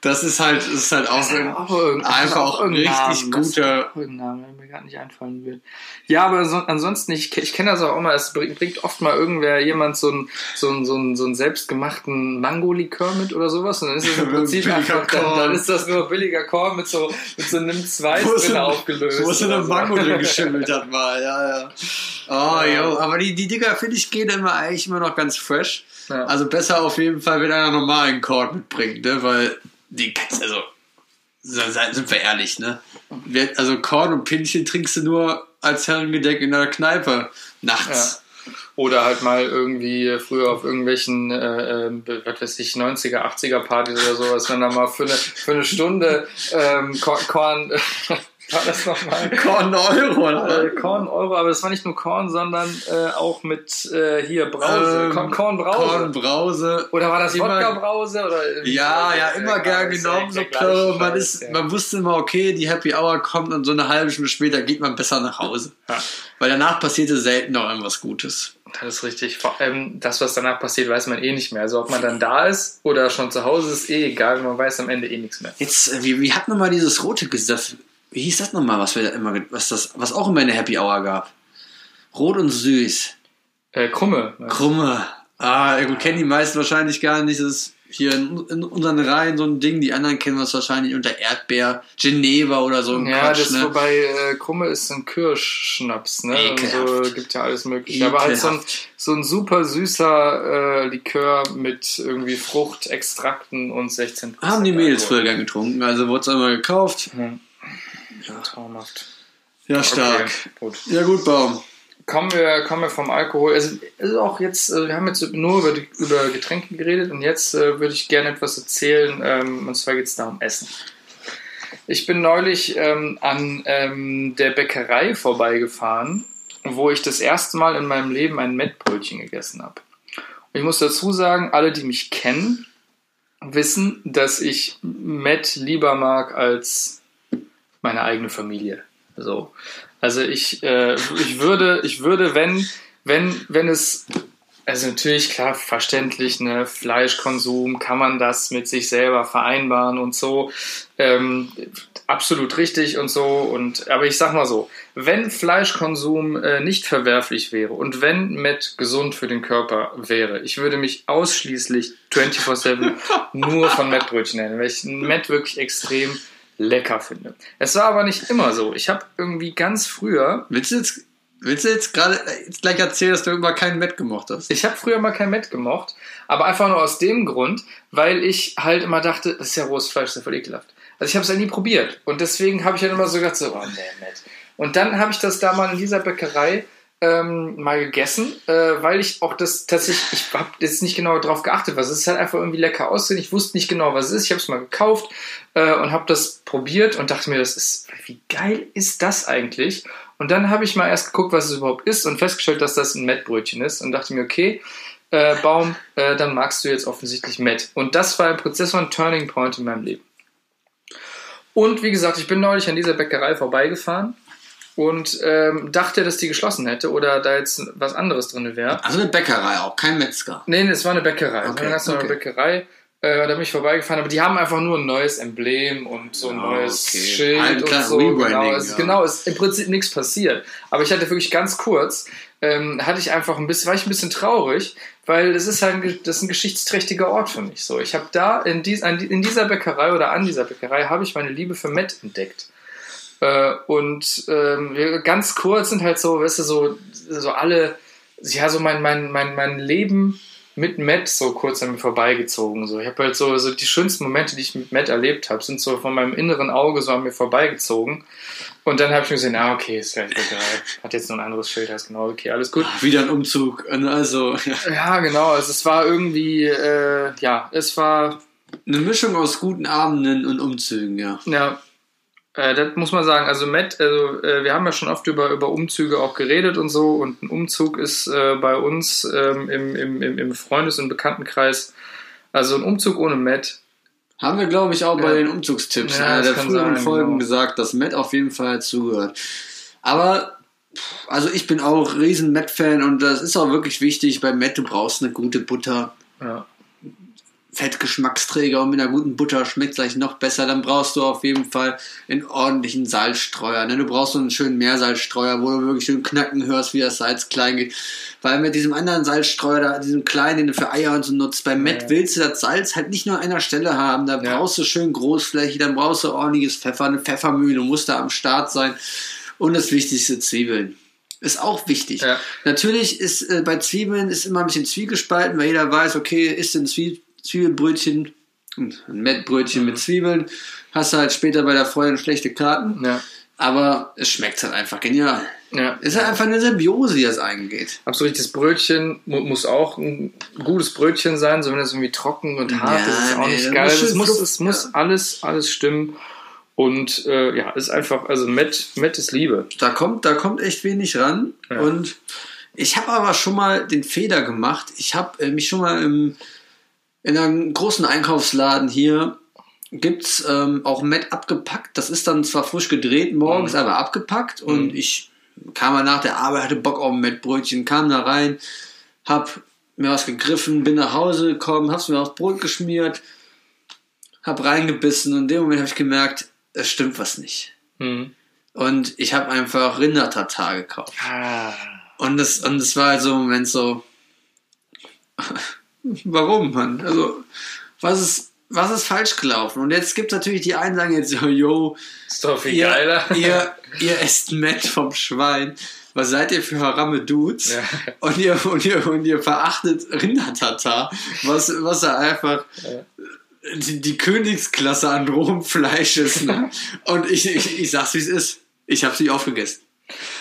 Das ist halt, das ist halt auch, ein, [LAUGHS] irgend- einfach auch ein richtig Namen, das guter- auch irgendein Name, der mir gerade nicht einfallen will. Ja, aber so, ansonsten, ich, ich kenne das auch immer, es bringt, oft mal irgendwer, jemand so einen so einen- so einen- so einen selbstgemachten Mango-Likör mit oder sowas und dann ist es im [LAUGHS] Prinzip einfach, dann, dann ist das nur billiger Korn mit so, mit so einem Zwei Wo so drin eine- aufgelöst. wo so eine oder so. Mango drin [LAUGHS] geschimmelt hat mal, ja, ja. Oh, jo, aber die, die Dinger, finde ich, gehen immer eigentlich immer noch ganz fresh. Ja. Also besser auf jeden Fall, wenn einer normalen Korn mitbringt, ne, weil die kannst, also, so- sind wir ehrlich, ne. Also Korn und Pinchen trinkst du nur als Herrengedeck in der Kneipe nachts. Oder halt mal irgendwie früher auf irgendwelchen, äh, ähm, was weiß ich, 90er, 80er Partys oder sowas, wenn da mal für eine, für eine Stunde ähm, Korn, Korn [LAUGHS] war das nochmal? [LAUGHS] Korn Euro, Äh, oder? Korn Euro, aber das war nicht nur Korn, sondern äh, auch mit äh, hier Brause, Ähm, Korn, Korn Brause. Oder war das Immer- Wodka Brause? Oder Ja, ja, Äh, immer gern genommen, so. Man, Scheiß, ist, ja. man wusste immer, okay, die Happy Hour kommt und so eine halbe Stunde später geht man besser nach Hause. Ja. Weil danach passierte selten noch irgendwas Gutes. Das ist richtig. Vor allem das, was danach passiert, weiß man eh nicht mehr. Also ob man dann da ist oder schon zu Hause ist, eh egal. Man weiß am Ende eh nichts mehr. Jetzt, äh, wie, wie hat nochmal dieses rote Gesicht? Wie hieß das nochmal, was wir da immer, was das, was auch immer in der Happy Hour gab? Rot und süß. Äh, Krumme. Krumme. Ah, gut, kennen die meisten wahrscheinlich gar nicht. Das ist, hier in, in unseren Reihen so ein Ding. Die anderen kennen es wahrscheinlich unter Erdbeer, Geneva oder so. ein Ja, Quatsch, das ne? wobei äh, Krumme ist ein Kirschschnaps, ne? Und so Ekelhaft. gibt ja alles mögliche. Aber halt so ein, Ekelhaft. so ein super süßer äh, Likör mit irgendwie Fruchtextrakten und 16 Haben die Mädels früher gern getrunken, also wurde es einmal gekauft. Ja, traumhaft. Ja, stark. Okay, gut. Ja, gut, Baum. Kommen wir, kommen wir vom Alkohol. Also, es ist auch jetzt, äh, wir haben jetzt nur über, die, über Getränke geredet und jetzt äh, würde ich gerne etwas erzählen. Ähm, und zwar geht es da um Essen. Ich bin neulich ähm, an ähm, der Bäckerei vorbeigefahren, wo ich das erste Mal in meinem Leben ein Mettbrötchen gegessen habe. Und ich muss dazu sagen, alle, die mich kennen, wissen, dass ich Mett lieber mag als meine eigene Familie. So. Also ich, äh, ich würde, ich würde, wenn, wenn, wenn es, also natürlich klar, verständlich, ne, Fleischkonsum, kann man das mit sich selber vereinbaren und so. Ähm, absolut richtig und so. Und aber ich sag mal so, wenn Fleischkonsum äh, nicht verwerflich wäre und wenn Met gesund für den Körper wäre, ich würde mich ausschließlich 24-7 nur von Mettbrötchen nennen, weil ich Met wirklich extrem lecker finde. Es war aber nicht immer so. Ich habe irgendwie ganz früher, Willst du jetzt, willst du jetzt gerade jetzt gleich erzählen, dass du immer keinen Met gemocht hast? ich habe früher mal kein Met gemocht, aber einfach nur aus dem Grund, weil ich halt immer dachte, das ist ja rohes Fleisch, das ist ja voll ekelhaft. Also ich habe es ja nie probiert und deswegen habe ich dann immer so gedacht, so, oh nee, Met. Und dann habe ich das da mal in dieser Bäckerei ähm, mal gegessen, äh, weil ich auch das tatsächlich, ich habe jetzt nicht genau darauf geachtet, was es ist halt einfach irgendwie lecker aussehen. Ich wusste nicht genau, was es ist. Ich habe es mal gekauft äh, und habe das probiert und dachte mir, das ist, wie geil ist das eigentlich? Und dann habe ich mal erst geguckt, was es überhaupt ist und festgestellt, dass das ein Mettbrötchen ist und dachte mir, okay, äh, Baum, äh, dann magst du jetzt offensichtlich Met. Und das war im Prozess ein Turning Point in meinem Leben. Und wie gesagt, ich bin neulich an dieser Bäckerei vorbeigefahren und ähm, dachte, dass die geschlossen hätte oder da jetzt was anderes drin wäre. Also eine Bäckerei auch, kein Metzger. Nee, nee, es war eine Bäckerei. Es Okay, eine ganz normale okay. Bäckerei. Äh, da bin ich vorbeigefahren, aber die haben einfach nur ein neues Emblem und so ein Ah, neues okay. Schild Ein und so. Genau, es, ja. genau, es ist im Prinzip nichts passiert. Aber ich hatte wirklich ganz kurz, ähm, hatte ich einfach ein bisschen, war ich ein bisschen traurig, weil das ist halt das ist ein geschichtsträchtiger Ort für mich. So, ich habe da in, dies, in dieser Bäckerei oder an dieser Bäckerei habe ich meine Liebe für Met entdeckt. Äh, und ähm, ganz kurz sind halt so, weißt du, so, so alle, ja, so mein, mein, mein, mein Leben mit Matt so kurz an mir vorbeigezogen. So. Ich habe halt so, so die schönsten Momente, die ich mit Matt erlebt habe, sind so von meinem inneren Auge so an mir vorbeigezogen. Und dann habe ich mir gesehen, ah, okay, ist gleich Bäckerei. Hat jetzt nur ein anderes Schild, heißt genau, okay, alles gut. Wieder ein Umzug. Also ja. Ja, genau, also es war irgendwie, äh, ja, es war eine Mischung aus guten Abenden und Umzügen, ja. Ja, äh, das muss man sagen. Also Matt, also äh, wir haben ja schon oft über, über Umzüge auch geredet und so. Und ein Umzug ist äh, bei uns ähm, im, im, im, Freundes- und Bekanntenkreis, also ein Umzug ohne Matt. Haben wir, glaube ich, auch bei Ja. den Umzugstipps Ja, in das der früheren sein, Folgen genau. gesagt, dass Matt auf jeden Fall zugehört. Aber, also ich bin auch riesen Matt-Fan und das ist auch wirklich wichtig. Bei Matt, du brauchst eine gute Butter. Ja. Fettgeschmacksträger und mit einer guten Butter schmeckt es gleich noch besser. Dann brauchst du auf jeden Fall einen ordentlichen Salzstreuer. Ne? Du brauchst so einen schönen Meersalzstreuer, wo du wirklich schön knacken hörst, wie das Salz klein geht. Weil mit diesem anderen Salzstreuer, da, diesem kleinen, den du für Eier und so nutzt, bei Met Ja. willst du das Salz halt nicht nur an einer Stelle haben. Da Ja. brauchst du schön großflächig, dann brauchst du ordentliches Pfeffer, eine Pfeffermühle, muss da am Start sein. Und das Wichtigste, Zwiebeln. Ist auch wichtig. Ja. Natürlich ist äh, bei Zwiebeln ist immer ein bisschen zwiegespalten, weil jeder weiß, okay, ist ein Zwie Zwiebelbrötchen, ein Mettbrötchen Mhm. mit Zwiebeln, hast du halt später bei der Freundin schlechte Karten, Ja. aber es schmeckt halt einfach genial. ja. Ist halt einfach eine Symbiose, die das eingeht. Absolut, das Brötchen mu muss auch ein gutes Brötchen sein, so wenn es irgendwie trocken und hart Ja, ist, ist auch nee, nicht geil. Es muss, es muss ja. alles, alles stimmen. Und äh, ja, ist einfach, also Met, Met ist Liebe. Da kommt, da kommt echt wenig ran. Ja. Und ich habe aber schon mal den Fehler gemacht. Ich habe äh, mich schon mal im, in einem großen Einkaufsladen hier gibt's ähm, auch Met abgepackt. Das ist dann zwar frisch gedreht morgens, Mhm. aber abgepackt. Und ich kam mal nach der Arbeit, hatte Bock auf ein Mettbrötchen, kam da rein, hab mir was gegriffen, bin nach Hause gekommen, hab's mir aufs Brot geschmiert, hab reingebissen und in dem Moment habe ich gemerkt, es stimmt was nicht. Mhm. Und ich habe einfach Rindertatar gekauft. Ah. Und das, und das war halt so ein Moment so, warum, Mann? Also, was ist, was ist falsch gelaufen? Und jetzt gibt es natürlich die einen, sagen jetzt so, yo, Ist doch viel ihr, geiler. ihr, ihr esst Met vom Schwein. Was seid ihr für haramme Dudes? Ja. Und, ihr, und, ihr, und ihr verachtet Rindertata, was, was da einfach die, die Königsklasse an rohem Fleisch ist. Ne? [LAUGHS] Und ich, ich, ich sag's, wie es ist. Ich hab's nicht aufgegessen.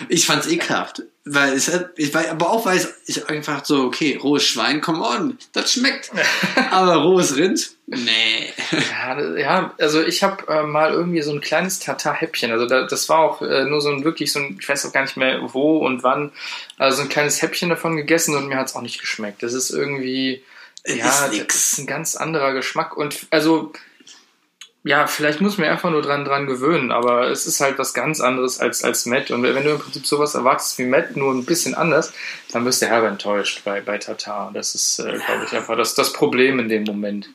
Ich fand's ekelhaft. Weil es ich war, aber auch weil es ich einfach so, okay, rohes Schwein, come on, das schmeckt. [LAUGHS] Aber rohes Rind? Nee. Ja, ja, also ich habe äh, mal irgendwie so ein kleines Tatar-Häppchen. Also da, das war auch äh, nur so ein wirklich so ein, ich weiß auch gar nicht mehr wo und wann, also ein kleines Häppchen davon gegessen und mir hat's auch nicht geschmeckt. Das ist irgendwie, Es ja, ist das ist ein ganz anderer Geschmack und also ja, vielleicht muss man einfach nur dran dran gewöhnen, aber es ist halt was ganz anderes als als Met und wenn du im Prinzip sowas erwartest wie Met, nur ein bisschen anders, dann wirst du herbe enttäuscht bei bei Tatar. Das ist, äh, glaube ich, einfach das das Problem in dem Moment.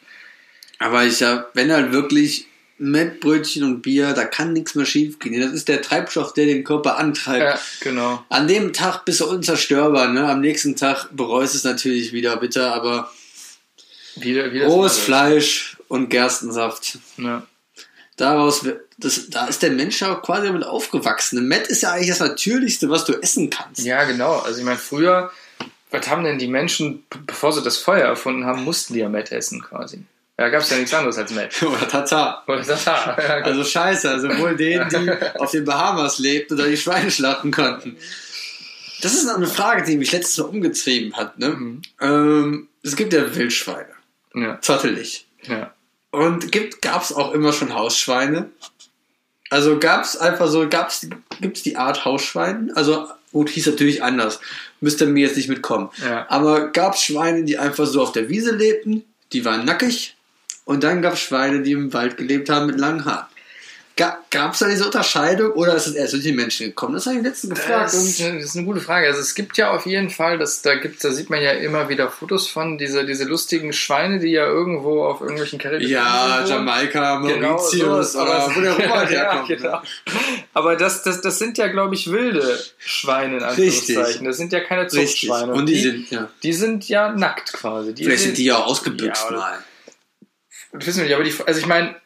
Aber ich hab, wenn halt wirklich Mettbrötchen und Bier, da kann nichts mehr schief gehen. Das ist der Treibstoff, der den Körper antreibt. Ja, genau. An dem Tag bist du unzerstörbar, ne? Am nächsten Tag bereust es natürlich wieder bitter, aber Wieder, wieder rohes Fleisch und Gerstensaft. Ja. Daraus, das, da ist der Mensch ja quasi damit aufgewachsen. Met ist ja eigentlich das Natürlichste, was du essen kannst. ja, genau. Also ich meine, früher, was haben denn die Menschen, bevor sie das Feuer erfunden haben, mussten die ja Met essen quasi. Da gab es ja nichts anderes als Met. [LAUGHS] Oder Tata. Oder Tatar. Ja, genau. Also scheiße, also sowohl denen, die [LAUGHS] auf den Bahamas lebten oder die Schweine schlachten konnten. Das ist eine Frage, die mich letztes Mal umgetrieben hat. Ne? Mhm. Ähm, es gibt ja Wildschweine, ja, zottelig. ja. Und gibt, gab es auch immer schon Hausschweine? Also gab es einfach so, gab's, gibt es die Art Hausschwein? Also gut, hieß natürlich anders. Müsste mir jetzt nicht mitkommen. Ja. Aber gab es Schweine, die einfach so auf der Wiese lebten, die waren nackig. Und dann gab es Schweine, die im Wald gelebt haben mit langen Haaren. Gab es da diese Unterscheidung oder ist es erst durch die Menschen gekommen? Das habe ich letztens gefragt. Das ist, Und eine, das ist eine gute Frage. Also es gibt ja auf jeden Fall, das, da gibt, da sieht man ja immer wieder Fotos von diese, diese lustigen Schweine, die ja irgendwo auf irgendwelchen karibischen ja. Jamaika, Genau, Mauritius sowas, aber oder wo der Robert [LAUGHS] ja, herkommt. genau. Aber das, das, das sind ja, glaube ich, wilde Schweine in Richtig. Anführungszeichen. Das sind ja keine Richtig. Zuchtschweine. Und die sind, ja. die sind ja nackt quasi. Die Vielleicht sind die ja ausgebüxt Ja, mal. Das wissen wir nicht, aber die, also ich meine,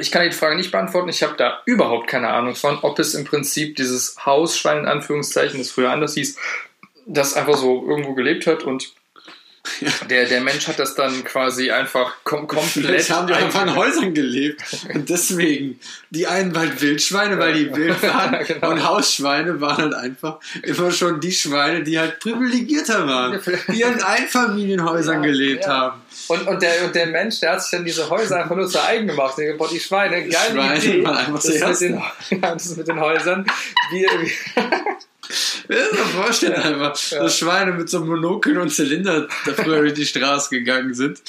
ich kann die Frage nicht beantworten. Ich habe da überhaupt keine Ahnung von, ob es im Prinzip dieses Hausschwein in Anführungszeichen, das früher anders hieß, das einfach so irgendwo gelebt hat und [LAUGHS] der, der Mensch hat das dann quasi einfach kom komplett. Vielleicht haben die einfach in Häusern gelebt. Und deswegen, die einen waren Wildschweine, weil die wild [LAUGHS] waren. Genau. Und Hausschweine waren halt einfach immer schon die Schweine, die halt privilegierter waren. Die in [LAUGHS] Einfamilienhäusern Ja, gelebt ja. haben. Und, und, der, und der Mensch, der hat sich dann diese Häuser einfach nur zu eigen gemacht. Der boah, die Schweine, geile Schweine Idee. waren einfach das, mit den, ja, das mit den Häusern. Wir, wir, Ja, so vorstellen einfach, Ja. dass Schweine mit so einem Monokel und Zylinder da früher durch die Straße gegangen sind.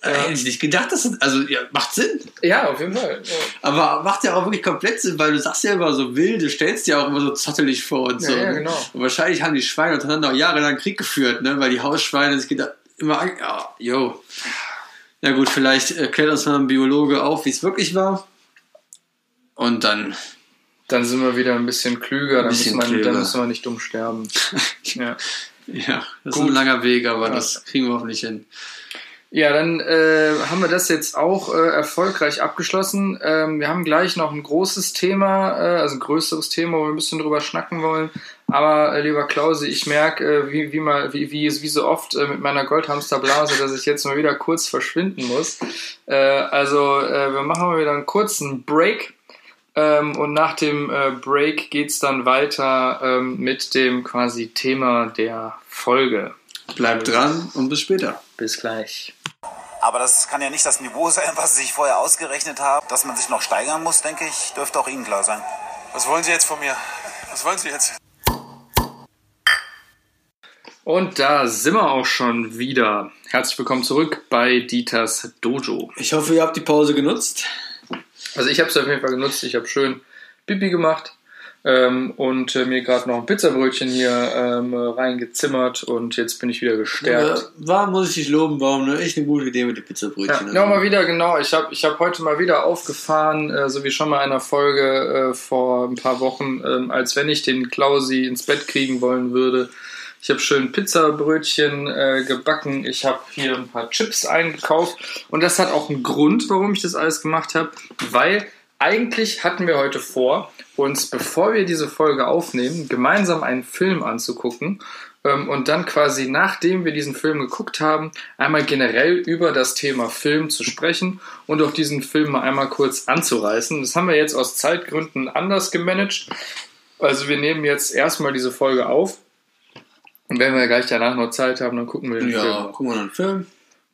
Äh, hätte ich nicht gedacht, dass das, also, ja, macht Sinn. ja, auf jeden Fall. Ja. Aber macht ja auch wirklich komplett Sinn, weil du sagst ja immer so wild, du stellst dir auch immer so zottelig vor und Ja, so. ja, ne? genau. Und wahrscheinlich haben die Schweine untereinander auch jahrelang Krieg geführt, ne? weil die Hausschweine sich gedacht, immer, an- ja, jo. Ja gut, vielleicht erklärt uns mal ein Biologe auf, wie es wirklich war. Und dann, Dann sind wir wieder ein bisschen klüger, dann, bisschen man, klüger. dann müssen wir nicht dumm sterben. [LAUGHS] ja. ja, das Gut. ist ein langer Weg, aber Ja. das kriegen wir hoffentlich hin. Ja, dann äh, haben wir das jetzt auch äh, erfolgreich abgeschlossen. Ähm, wir haben gleich noch ein großes Thema, äh, also ein größeres Thema, wo wir ein bisschen drüber schnacken wollen. Aber äh, lieber Klausi, ich merke, äh, wie, wie, mal, wie, wie, wie so oft äh, mit meiner Goldhamsterblase, dass ich jetzt mal wieder kurz verschwinden muss. Äh, also äh, wir machen mal wieder einen kurzen Break. Ähm, und nach dem äh, Break geht's dann weiter ähm, mit dem quasi Thema der Folge. Bleibt dran und bis später. Bis gleich. Aber das kann ja nicht das Niveau sein, was Sie sich vorher ausgerechnet haben. Dass man sich noch steigern muss, denke ich, dürfte auch Ihnen klar sein. Was wollen Sie jetzt von mir? Was wollen Sie jetzt? Und da sind wir auch schon wieder. Herzlich willkommen zurück bei Dieters Dojo. Ich hoffe, ihr habt die Pause genutzt. Also ich habe es auf jeden Fall genutzt. Ich habe schön Pipi gemacht ähm, und äh, mir gerade noch ein Pizzabrötchen hier ähm, reingezimmert und jetzt bin ich wieder gestärkt. Ja, war, muss ich dich loben, warum ne? Echt eine gute Idee mit Ja, Pizzabrötchen. ja, mal wieder, genau. Ich habe ich hab heute mal wieder aufgefahren, äh, so wie schon mal in einer Folge äh, vor ein paar Wochen, ähm, als wenn ich den Klausi ins Bett kriegen wollen würde, Ich habe schön Pizzabrötchen äh, gebacken. Ich habe hier ein paar Chips eingekauft. Und das hat auch einen Grund, warum ich das alles gemacht habe. Weil eigentlich hatten wir heute vor, uns, bevor wir diese Folge aufnehmen, gemeinsam einen Film anzugucken ähm, und dann quasi, nachdem wir diesen Film geguckt haben, einmal generell über das Thema Film zu sprechen und auch diesen Film mal einmal kurz anzureißen. Das haben wir jetzt aus Zeitgründen anders gemanagt. Also wir nehmen jetzt erstmal diese Folge auf. Und wenn wir gleich danach noch Zeit haben, dann gucken wir den Film. Ja, gucken wir noch einen Film.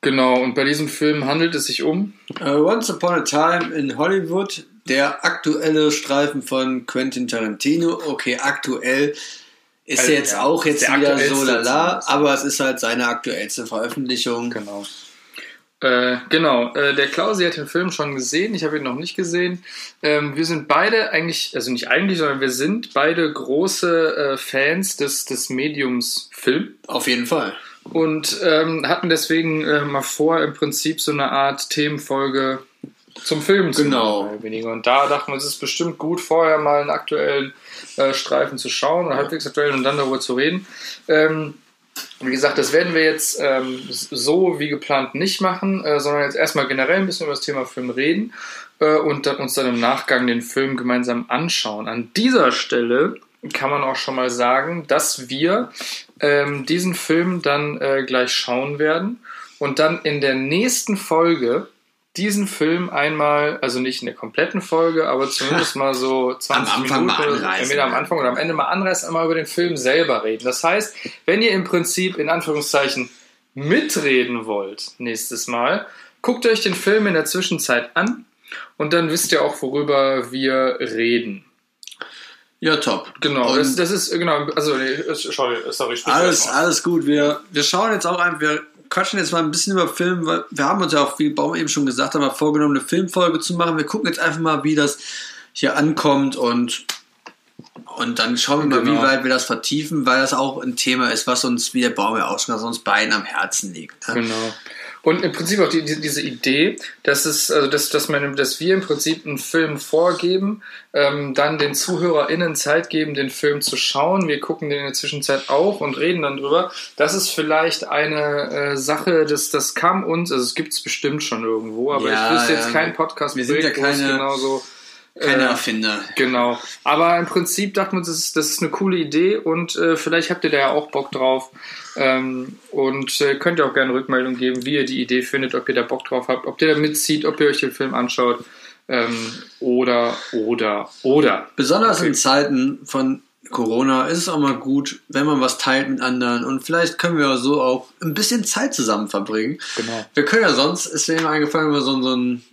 Genau, und bei diesem Film handelt es sich um. Uh, Once Upon a Time in Hollywood, der aktuelle Streifen von Quentin Tarantino. Okay, aktuell ist Also, er jetzt ja, auch jetzt der wieder so lala, aber es ist halt seine aktuellste Veröffentlichung. Genau. Äh, genau, äh, der Klausi hat den Film schon gesehen, ich habe ihn noch nicht gesehen. Ähm, wir sind beide eigentlich, also nicht eigentlich, sondern wir sind beide große äh, Fans des, des Mediums Film Auf jeden Fall. und ähm, hatten deswegen äh, mal vor, im Prinzip so eine Art Themenfolge zum Film zu Genau. weniger. Und da dachten wir, es ist bestimmt gut, vorher mal einen aktuellen äh, Streifen zu schauen oder halbwegs aktuellen und dann darüber zu reden. Ähm, wie gesagt, das werden wir jetzt ähm, so wie geplant nicht machen, äh, sondern jetzt erstmal generell ein bisschen über das Thema Film reden äh, und dann, uns dann im Nachgang den Film gemeinsam anschauen. An dieser Stelle kann man auch schon mal sagen, dass wir ähm, diesen Film dann äh, gleich schauen werden und dann in der nächsten Folge diesen Film einmal, also nicht in der kompletten Folge, aber zumindest mal so 20 [LAUGHS] Am Minuten entweder am ja. Anfang oder am Ende mal anreißen, einmal über den Film selber reden. Das heißt, wenn ihr im Prinzip in Anführungszeichen mitreden wollt nächstes Mal, guckt euch den Film in der Zwischenzeit an und dann wisst ihr auch, worüber wir reden. Ja, top. Genau, das, das ist, genau, also, sorry, sorry, alles, alles gut. Wir, wir schauen jetzt auch ein, wir quatschen jetzt mal ein bisschen über Film, weil wir haben uns ja auch, wie Baum eben schon gesagt hat, mal vorgenommen, eine Filmfolge zu machen. Wir gucken jetzt einfach mal, wie das hier ankommt und, und dann schauen wir mal, Genau. wie weit wir das vertiefen, weil das auch ein Thema ist, was uns, wie der Baum ja auch schon hat, uns beiden am Herzen liegt. Ne? Genau. Und im Prinzip auch die, die, diese Idee, dass es, also dass, dass, man, dass wir im Prinzip einen Film vorgeben, ähm, dann den ZuhörerInnen Zeit geben, den Film zu schauen. Wir gucken den in der Zwischenzeit auch und reden dann drüber. Das ist vielleicht eine äh, Sache, das, das kam uns, also es gibt es bestimmt schon irgendwo, aber Ja, ich wüsste jetzt ja. keinen Podcast, Wir sind ja keine- genauso. Keine äh, Erfinder. Genau. Aber im Prinzip dachten wir uns, das ist, das ist eine coole Idee und äh, vielleicht habt ihr da ja auch Bock drauf. Ähm, und äh, könnt ihr auch gerne Rückmeldung geben, wie ihr die Idee findet, ob ihr da Bock drauf habt, ob ihr da mitzieht, ob ihr euch den Film anschaut. Ähm, oder, oder, oder. Besonders Okay. in Zeiten von Corona ist es auch mal gut, wenn man was teilt mit anderen und vielleicht können wir so auch ein bisschen Zeit zusammen verbringen. Genau. Wir können ja sonst, ist mir immer eingefallen, immer so, so ein,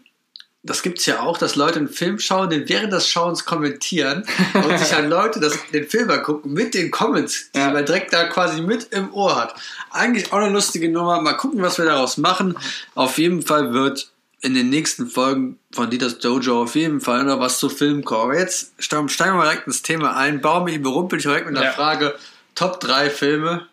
das gibt's ja auch, dass Leute einen Film schauen, den während des Schauens kommentieren [LAUGHS] und sich dann Leute das, den Film angucken mit den Comments, die Ja. man direkt da quasi mit im Ohr hat. Eigentlich auch eine lustige Nummer. Mal gucken, was wir daraus machen. Auf jeden Fall wird in den nächsten Folgen von Dieters Dojo auf jeden Fall noch was zu Filmen kommen. Aber jetzt steigen wir direkt ins Thema ein. Baum, ich überrumpel dich direkt mit der Ja. Frage, Top 3 Filme.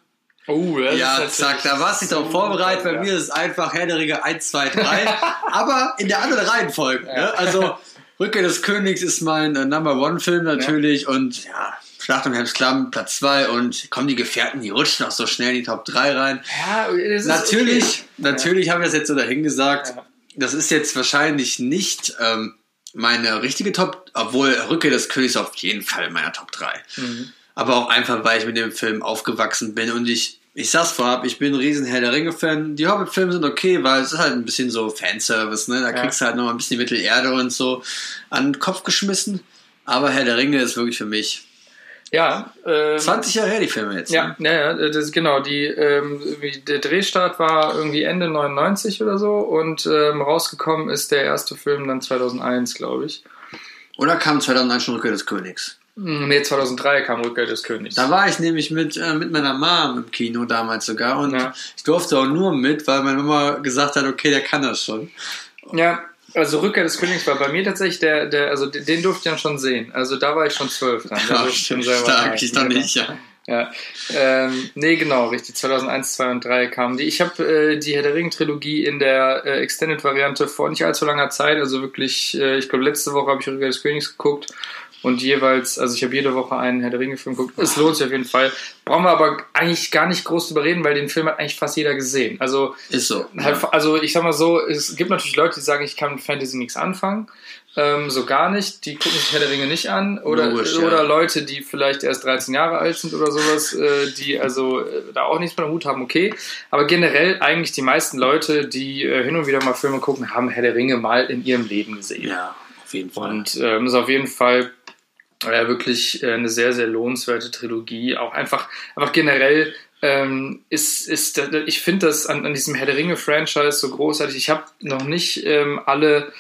Oh, das Ja, ist zack, da warst du nicht darauf vorbereitet. Bei ja. mir ist es einfach Herr der Ringe 1, 2, 3. aber in der anderen Reihenfolge. Ne? Also, Rückkehr des Königs ist mein äh, Number One-Film natürlich. Und ja, Schlacht um Helms Klamm, Platz 2. Und kommen die Gefährten, die rutschen auch so schnell in die Top 3 rein. Ja, das ist Natürlich, okay. natürlich haben wir das jetzt so dahin gesagt. Ja. Das ist jetzt wahrscheinlich nicht ähm, meine richtige Top, obwohl Rückkehr des Königs auf jeden Fall in meiner Top 3. Mhm. Aber auch einfach, weil ich mit dem Film aufgewachsen bin und ich, ich sag's vorab, ich bin ein riesen Herr der Ringe-Fan. Die Hobbit-Filme sind okay, weil es ist halt ein bisschen so Fanservice, ne? Da Ja. kriegst du halt noch mal ein bisschen Mittelerde und so an den Kopf geschmissen. Aber Herr der Ringe ist wirklich für mich Ja, ähm, 20 Jahre her, die Filme jetzt. Ja, Ne? ja, das ist genau. Die, ähm, der Drehstart war irgendwie Ende 99 oder so und ähm, rausgekommen ist der erste Film dann 2001, glaube ich. Oder kam 2001 schon Rückkehr des Königs? Hm, Nee, 2003 kam Rückkehr des Königs. Da war ich nämlich mit, äh, mit meiner Mom im Kino damals sogar und Ja. ich durfte auch nur mit, weil meine Mama gesagt hat, okay, der kann das schon. Ja, also Rückkehr des Königs war bei mir tatsächlich der, der also den durfte ich dann schon sehen. Also da war ich schon zwölf dann. [LAUGHS] Da Ja, schon stark, ich doch Genau. nicht, ja. Ja, ähm, nee, genau, richtig. 2001, 2 und 3 kamen die. Ich habe äh, die Herr der Ring-Trilogie in der äh, Extended-Variante vor nicht allzu langer Zeit, also wirklich, äh, ich glaube, letzte Woche habe ich Rückkehr des Königs geguckt und jeweils, also ich habe jede Woche einen Herr der Ringe-Film geguckt. Es lohnt sich auf jeden Fall. Brauchen wir aber eigentlich gar nicht groß drüber reden, weil den Film hat eigentlich fast jeder gesehen. Also, Ist so. halt, also ich sag mal so, es gibt natürlich Leute, die sagen, ich kann mit Fantasy nichts anfangen. Ähm, so gar nicht. Die gucken sich Herr der Ringe nicht an. Oder, Logisch, ja. oder Leute, die vielleicht erst 13 Jahre alt sind oder sowas, äh, die also äh, da auch nichts mit dem Hut haben, okay. Aber generell eigentlich die meisten Leute, die äh, hin und wieder mal Filme gucken, haben Herr der Ringe mal in ihrem Leben gesehen. Ja, auf jeden Fall. Und ähm, ist auf jeden Fall äh, wirklich äh, eine sehr, sehr lohnenswerte Trilogie. Auch einfach, einfach generell ähm, ist, ist, äh, ich finde das an, an diesem Herr der Ringe-Franchise so großartig. Ich habe noch nicht ähm, alle,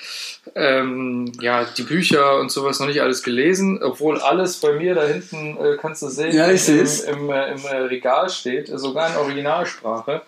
ähm, ja, die Bücher und sowas noch nicht alles gelesen, obwohl alles bei mir da hinten, äh, kannst du sehen, Ja, ich im, seh's. im, äh, im äh, Regal steht, sogar in Originalsprache.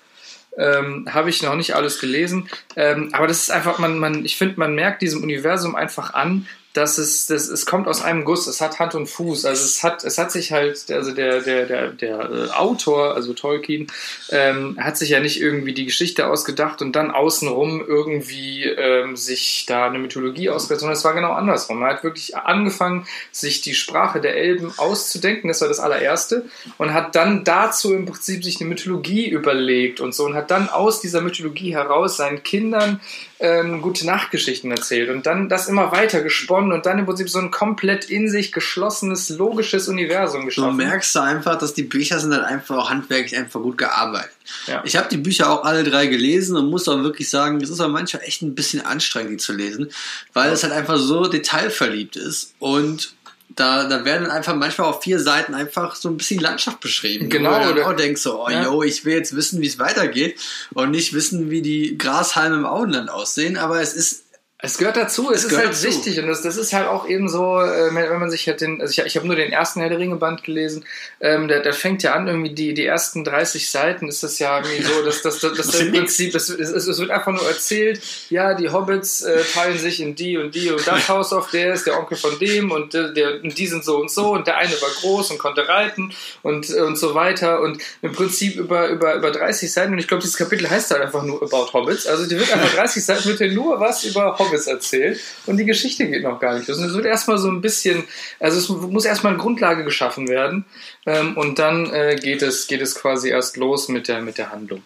Ähm, habe ich noch nicht alles gelesen. Ähm, aber das ist einfach, man, man, ich finde, man merkt diesem Universum einfach an, dass es, das, es kommt aus einem Guss, es hat Hand und Fuß. Also es hat, es hat sich halt, also der, der, der, der äh, Autor, also Tolkien, ähm, hat sich ja nicht irgendwie die Geschichte ausgedacht und dann außenrum irgendwie ähm, sich da eine Mythologie ausgedacht, sondern es war genau andersrum. Er hat wirklich angefangen, sich die Sprache der Elben auszudenken, das war das allererste, und hat dann dazu im Prinzip sich eine Mythologie überlegt und so und hat dann aus dieser Mythologie heraus seinen Kindern ähm, gute Nachtgeschichten erzählt und dann das immer weiter gesponnen und dann im Prinzip so ein komplett in sich geschlossenes, logisches Universum Du geschaffen. merkst da einfach, dass die Bücher sind halt einfach auch handwerklich einfach gut gearbeitet. Ja. Ich habe die Bücher auch alle drei gelesen und muss auch wirklich sagen, es ist auch manchmal echt ein bisschen anstrengend, die zu lesen, weil es halt einfach so detailverliebt ist und da, da werden einfach manchmal auf vier Seiten einfach so ein bisschen Landschaft beschrieben. Genau, Wo du dann oder- auch denkst so, oh Ja. yo, ich will jetzt wissen, wie es weitergeht und nicht wissen, wie die Grashalme im Auenland aussehen, aber es ist Es gehört dazu, es, Es ist halt dazu. wichtig und das, das ist halt auch eben so, äh, wenn man sich halt den, also ich, ich habe nur den ersten Herr der Ringe Band gelesen, ähm, der, der fängt ja an, irgendwie die, die ersten 30 Seiten ist das ja irgendwie so, dass das, das, das, [LAUGHS] Das im. Prinzip, das, es, es wird einfach nur erzählt, ja, die Hobbits äh, teilen sich in die und die und das [LAUGHS] Haus auf, der ist der Onkel von dem und, äh, der, und die sind so und so und der eine war groß und konnte reiten und, äh, und so weiter und im Prinzip über, über, über 30 Seiten und ich glaube, dieses Kapitel heißt halt einfach nur About Hobbits, also die wird einfach [LAUGHS] 30 Seiten, wird dir nur was über Hobbits erzählt und die Geschichte geht noch gar nicht los. Es wird erstmal so ein bisschen, also es muss erstmal eine Grundlage geschaffen werden ähm, und dann äh, geht, es, geht es quasi erst los mit der, mit der Handlung.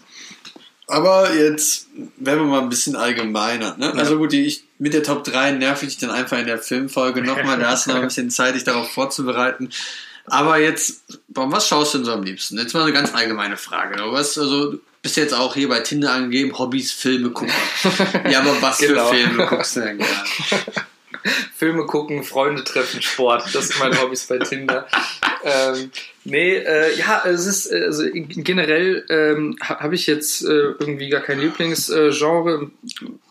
Aber jetzt werden wir mal ein bisschen allgemeiner. Ne? Also gut, die, ich, mit der Top 3 nerv ich dich dann einfach in der Filmfolge nochmal. Da hast du noch ein [LAUGHS] bisschen Zeit, dich darauf vorzubereiten. Aber jetzt, was schaust du denn so am liebsten? Jetzt mal eine ganz allgemeine Frage. Du was, also, bist jetzt auch hier bei Tinder angegeben, Hobbys, Filme gucken. ja, aber was [LAUGHS] Genau. für Filme guckst du denn [LAUGHS] gerne? Filme gucken, Freunde treffen, Sport. Das sind meine Hobbys bei Tinder. Ähm, nee, äh, ja, es ist äh, also generell ähm, ha- habe ich jetzt äh, irgendwie gar kein Lieblingsgenre.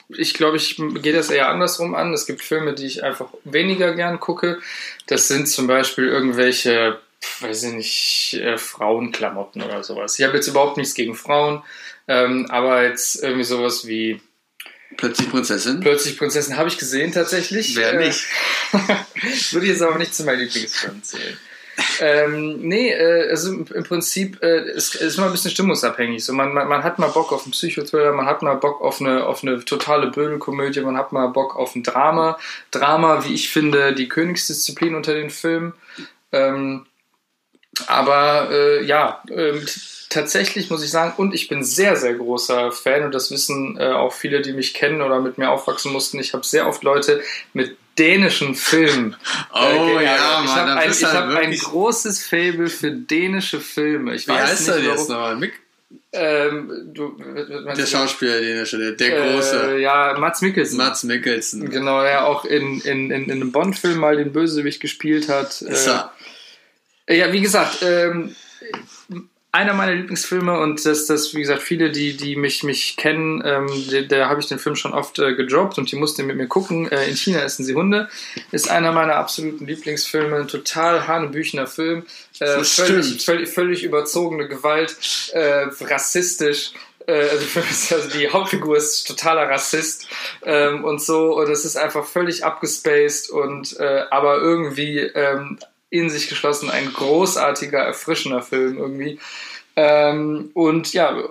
Ich glaube, ich gehe das eher andersrum an. Es gibt Filme, die ich einfach weniger gern gucke. Das sind zum Beispiel irgendwelche, weiß ich nicht, äh, Frauenklamotten oder sowas. Ich habe jetzt überhaupt nichts gegen Frauen, ähm, aber jetzt irgendwie sowas wie Plötzlich Prinzessin? Plötzlich Prinzessin habe ich gesehen tatsächlich. Wer Äh, nicht? [LAUGHS] Würde ich jetzt aber nicht zu meinen Lieblingsfilmen zählen. ähm, nee, äh, also im, Prinzip äh, es es ist immer ein bisschen stimmungsabhängig. So, man, man, man hat mal Bock auf einen Psychothriller, man hat mal Bock auf eine, auf eine totale Bödelkomödie, man hat mal Bock auf ein Drama. Drama, wie ich finde, die Königsdisziplin unter den Filmen. Ähm, aber äh, ja, t- tatsächlich muss ich sagen, und ich bin sehr, sehr großer Fan, und das wissen äh, auch viele, die mich kennen oder mit mir aufwachsen mussten. Ich habe sehr oft Leute mit dänischen Filmen. Oh geärgert. ja, ich Mann, habe da ein, ich du hab ein großes Fable für dänische Filme. Ich Wie heißt nicht, er jetzt nochmal? Mick? Ähm, du, Der Schauspieler, den der, der große. Äh, ja, Mats Mikkelsen. Mats Mikkelsen. Genau, er auch in, in, in, in einem Bond-Film mal den Bösewicht gespielt hat. Ist Äh, er. Ja, wie gesagt, ähm, einer meiner Lieblingsfilme und das, das, wie gesagt, viele, die, die mich, mich kennen, ähm, da, habe ich den Film schon oft äh, gedroppt und die mussten mit mir gucken. Äh, in China essen sie Hunde. Ist einer meiner absoluten Lieblingsfilme. Ein total hanebüchener Film. Äh, völlig, völlig, völlig überzogene Gewalt, äh, rassistisch. Äh, also, [LAUGHS] also die Hauptfigur ist totaler Rassist ähm, und so und es ist einfach völlig abgespaced und äh, aber irgendwie ähm, in sich geschlossen ein großartiger, erfrischender Film irgendwie. Ähm, und ja,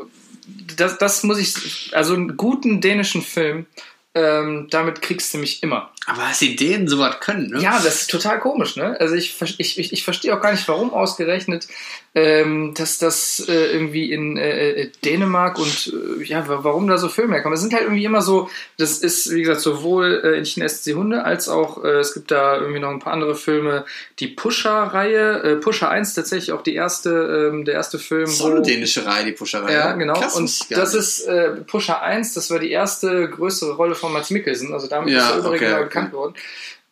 das, das muss ich, also einen guten dänischen Film, ähm, damit kriegst du mich immer. Aber dass die Dänen sowas können, ne? Ja, das ist total komisch, ne? Also ich, ich, ich, ich verstehe auch gar nicht, warum ausgerechnet, ähm, dass das äh, irgendwie in äh, äh, Dänemark und äh, ja, wa- warum da so Filme herkommen. Es sind halt irgendwie immer so, das ist, wie gesagt, sowohl äh, in China ist die Hunde, als auch, äh, es gibt da irgendwie noch ein paar andere Filme. Die Pusher-Reihe, äh, Pusher 1 tatsächlich auch die erste, ähm, der erste Film, So eine dänische Reihe, die Puscherei. ja, genau. Krass, und das nicht. ist äh, Pusher 1, das war die erste größere Rolle von Mats Mikkelsen. Also damit Ja, ist er okay, okay. Bekannt geworden.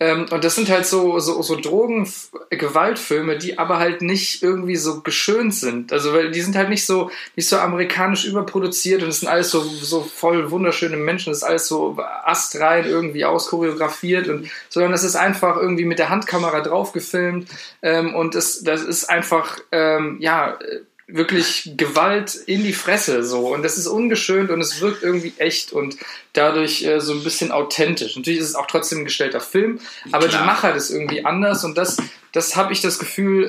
Ähm, und das sind halt so, so, so Drogen-Gewaltfilme, die aber halt nicht irgendwie so geschönt sind. Also, weil die sind halt nicht so, nicht so amerikanisch überproduziert und es sind alles so, so voll wunderschöne Menschen, das ist alles so astrein irgendwie auschoreografiert und, sondern es ist einfach irgendwie mit der Handkamera drauf gefilmt ähm, und es, das ist einfach, ähm, ja, wirklich Gewalt in die Fresse so und das ist ungeschönt und es wirkt irgendwie echt und dadurch äh, so ein bisschen authentisch. Natürlich ist es auch trotzdem ein gestellter Film, aber Klar. die Machart ist irgendwie anders und das das habe ich das Gefühl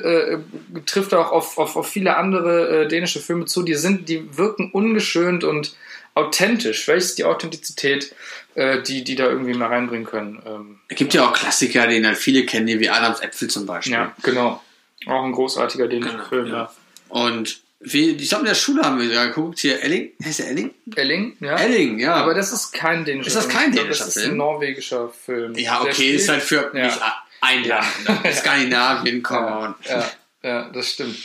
äh, trifft auch auf, auf, auf viele andere äh, dänische Filme zu. Die sind die wirken ungeschönt und authentisch. Ist die Authentizität, äh, die die da irgendwie mal reinbringen können. Ähm, Es gibt ja auch Klassiker, den halt viele kennen, die wie Adams Äpfel zum Beispiel. ja, genau. Auch ein großartiger dänischer Genau, Film. ja. Ja. Und wie, ich glaube, in der Schule haben wir ja geguckt, hier Elling, heißt der Elling? Elling, ja. Elling, ja. Aber das ist kein dänischer Ist das Film. kein dänischer Das ist Film? ein norwegischer Film. ja, okay, ist halt für Ja. mich ein Land. [LAUGHS] Skandinavien, come on. Ja, ja, das stimmt.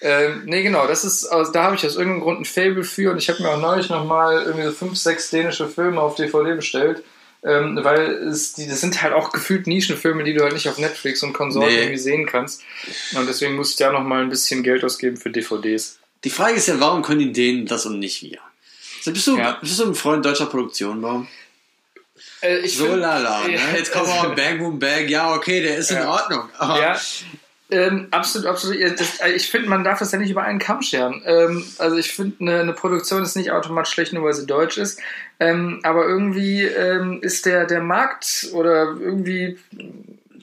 Ähm, nee, genau, das ist, also, da habe ich aus irgendeinem Grund ein Fable für und ich habe mir auch neulich nochmal irgendwie so fünf, sechs dänische Filme auf DVD bestellt, ähm, weil es, die, das sind halt auch gefühlt Nischenfilme, die du halt nicht auf Netflix und Konsorten Nee. irgendwie sehen kannst. Und deswegen muss ich da nochmal ein bisschen Geld ausgeben für DVDs. Die Frage ist ja, warum können die Dänen das und nicht wir? Also bist, du, Ja. bist du ein Freund deutscher Produktion, warum? Äh, So lala. Ne? Jetzt kommen wir also- [LAUGHS] Bang Boom Bang. Ja, okay, der ist in Ja. Ordnung. Aber Ja, ähm, absolut, absolut. Das, äh, ich finde, man darf das ja nicht über einen Kamm scheren. Ähm, also ich finde, eine, eine Produktion ist nicht automatisch schlecht, nur weil sie deutsch ist. Ähm, aber irgendwie ähm, ist der, der Markt oder irgendwie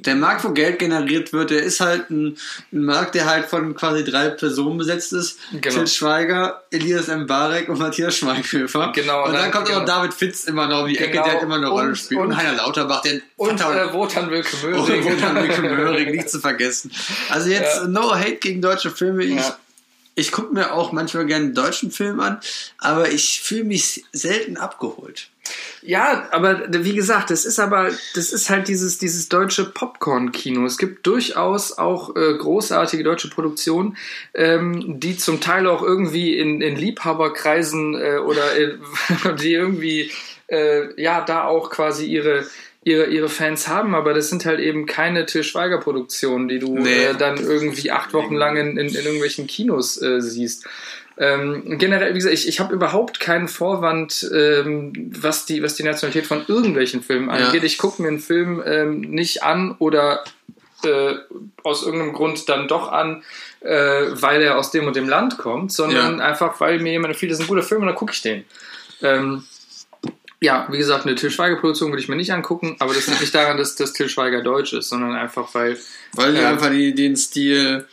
der Markt, wo Geld generiert wird, der ist halt ein, ein Markt, der halt von quasi drei Personen besetzt ist. Genau. Til Schweiger, Elias Mbarek und Matthias Schweighöfer. Genau, Und dann, dann- kommt genau. auch David Fitz immer noch um die Ecke, Genau. der hat immer eine Rolle Und- spielt. Und, und- Heiner Lauterbach, der und äh, Wotan Wilke Möhring. [LAUGHS] Wotan Wilke Möhring, nicht zu vergessen. Also jetzt Ja. no hate gegen deutsche Filme. Ich, Ja. Ich gucke mir auch manchmal gerne einen deutschen Film an, aber ich fühle mich selten abgeholt. Ja, aber wie gesagt, das ist aber, das ist halt dieses, dieses deutsche Popcorn-Kino. Es gibt durchaus auch äh, großartige deutsche Produktionen, ähm, die zum Teil auch irgendwie in, in Liebhaberkreisen äh, oder in, [LAUGHS] die irgendwie äh, ja da auch quasi ihre ihre, ihre Fans haben, aber das sind halt eben keine Till Schweiger Produktionen, die du Nee. äh, dann irgendwie acht Wochen lang in, in, in irgendwelchen Kinos äh, siehst. Ähm, generell, wie gesagt, ich, ich habe überhaupt keinen Vorwand, ähm, was, die, was die Nationalität von irgendwelchen Filmen Ja. angeht. Ich gucke mir einen Film ähm, nicht an oder äh, aus irgendeinem Grund dann doch an, äh, weil er aus dem und dem Land kommt, sondern Ja. einfach, weil mir jemand empfiehlt, das ist ein guter Film und dann gucke ich den. Ähm, ja, wie gesagt, eine Till Schweiger-Produktion würde ich mir nicht angucken, aber das liegt nicht daran, dass, dass Till Schweiger deutsch ist, sondern einfach, weil Weil du Ja. einfach die, den Stil,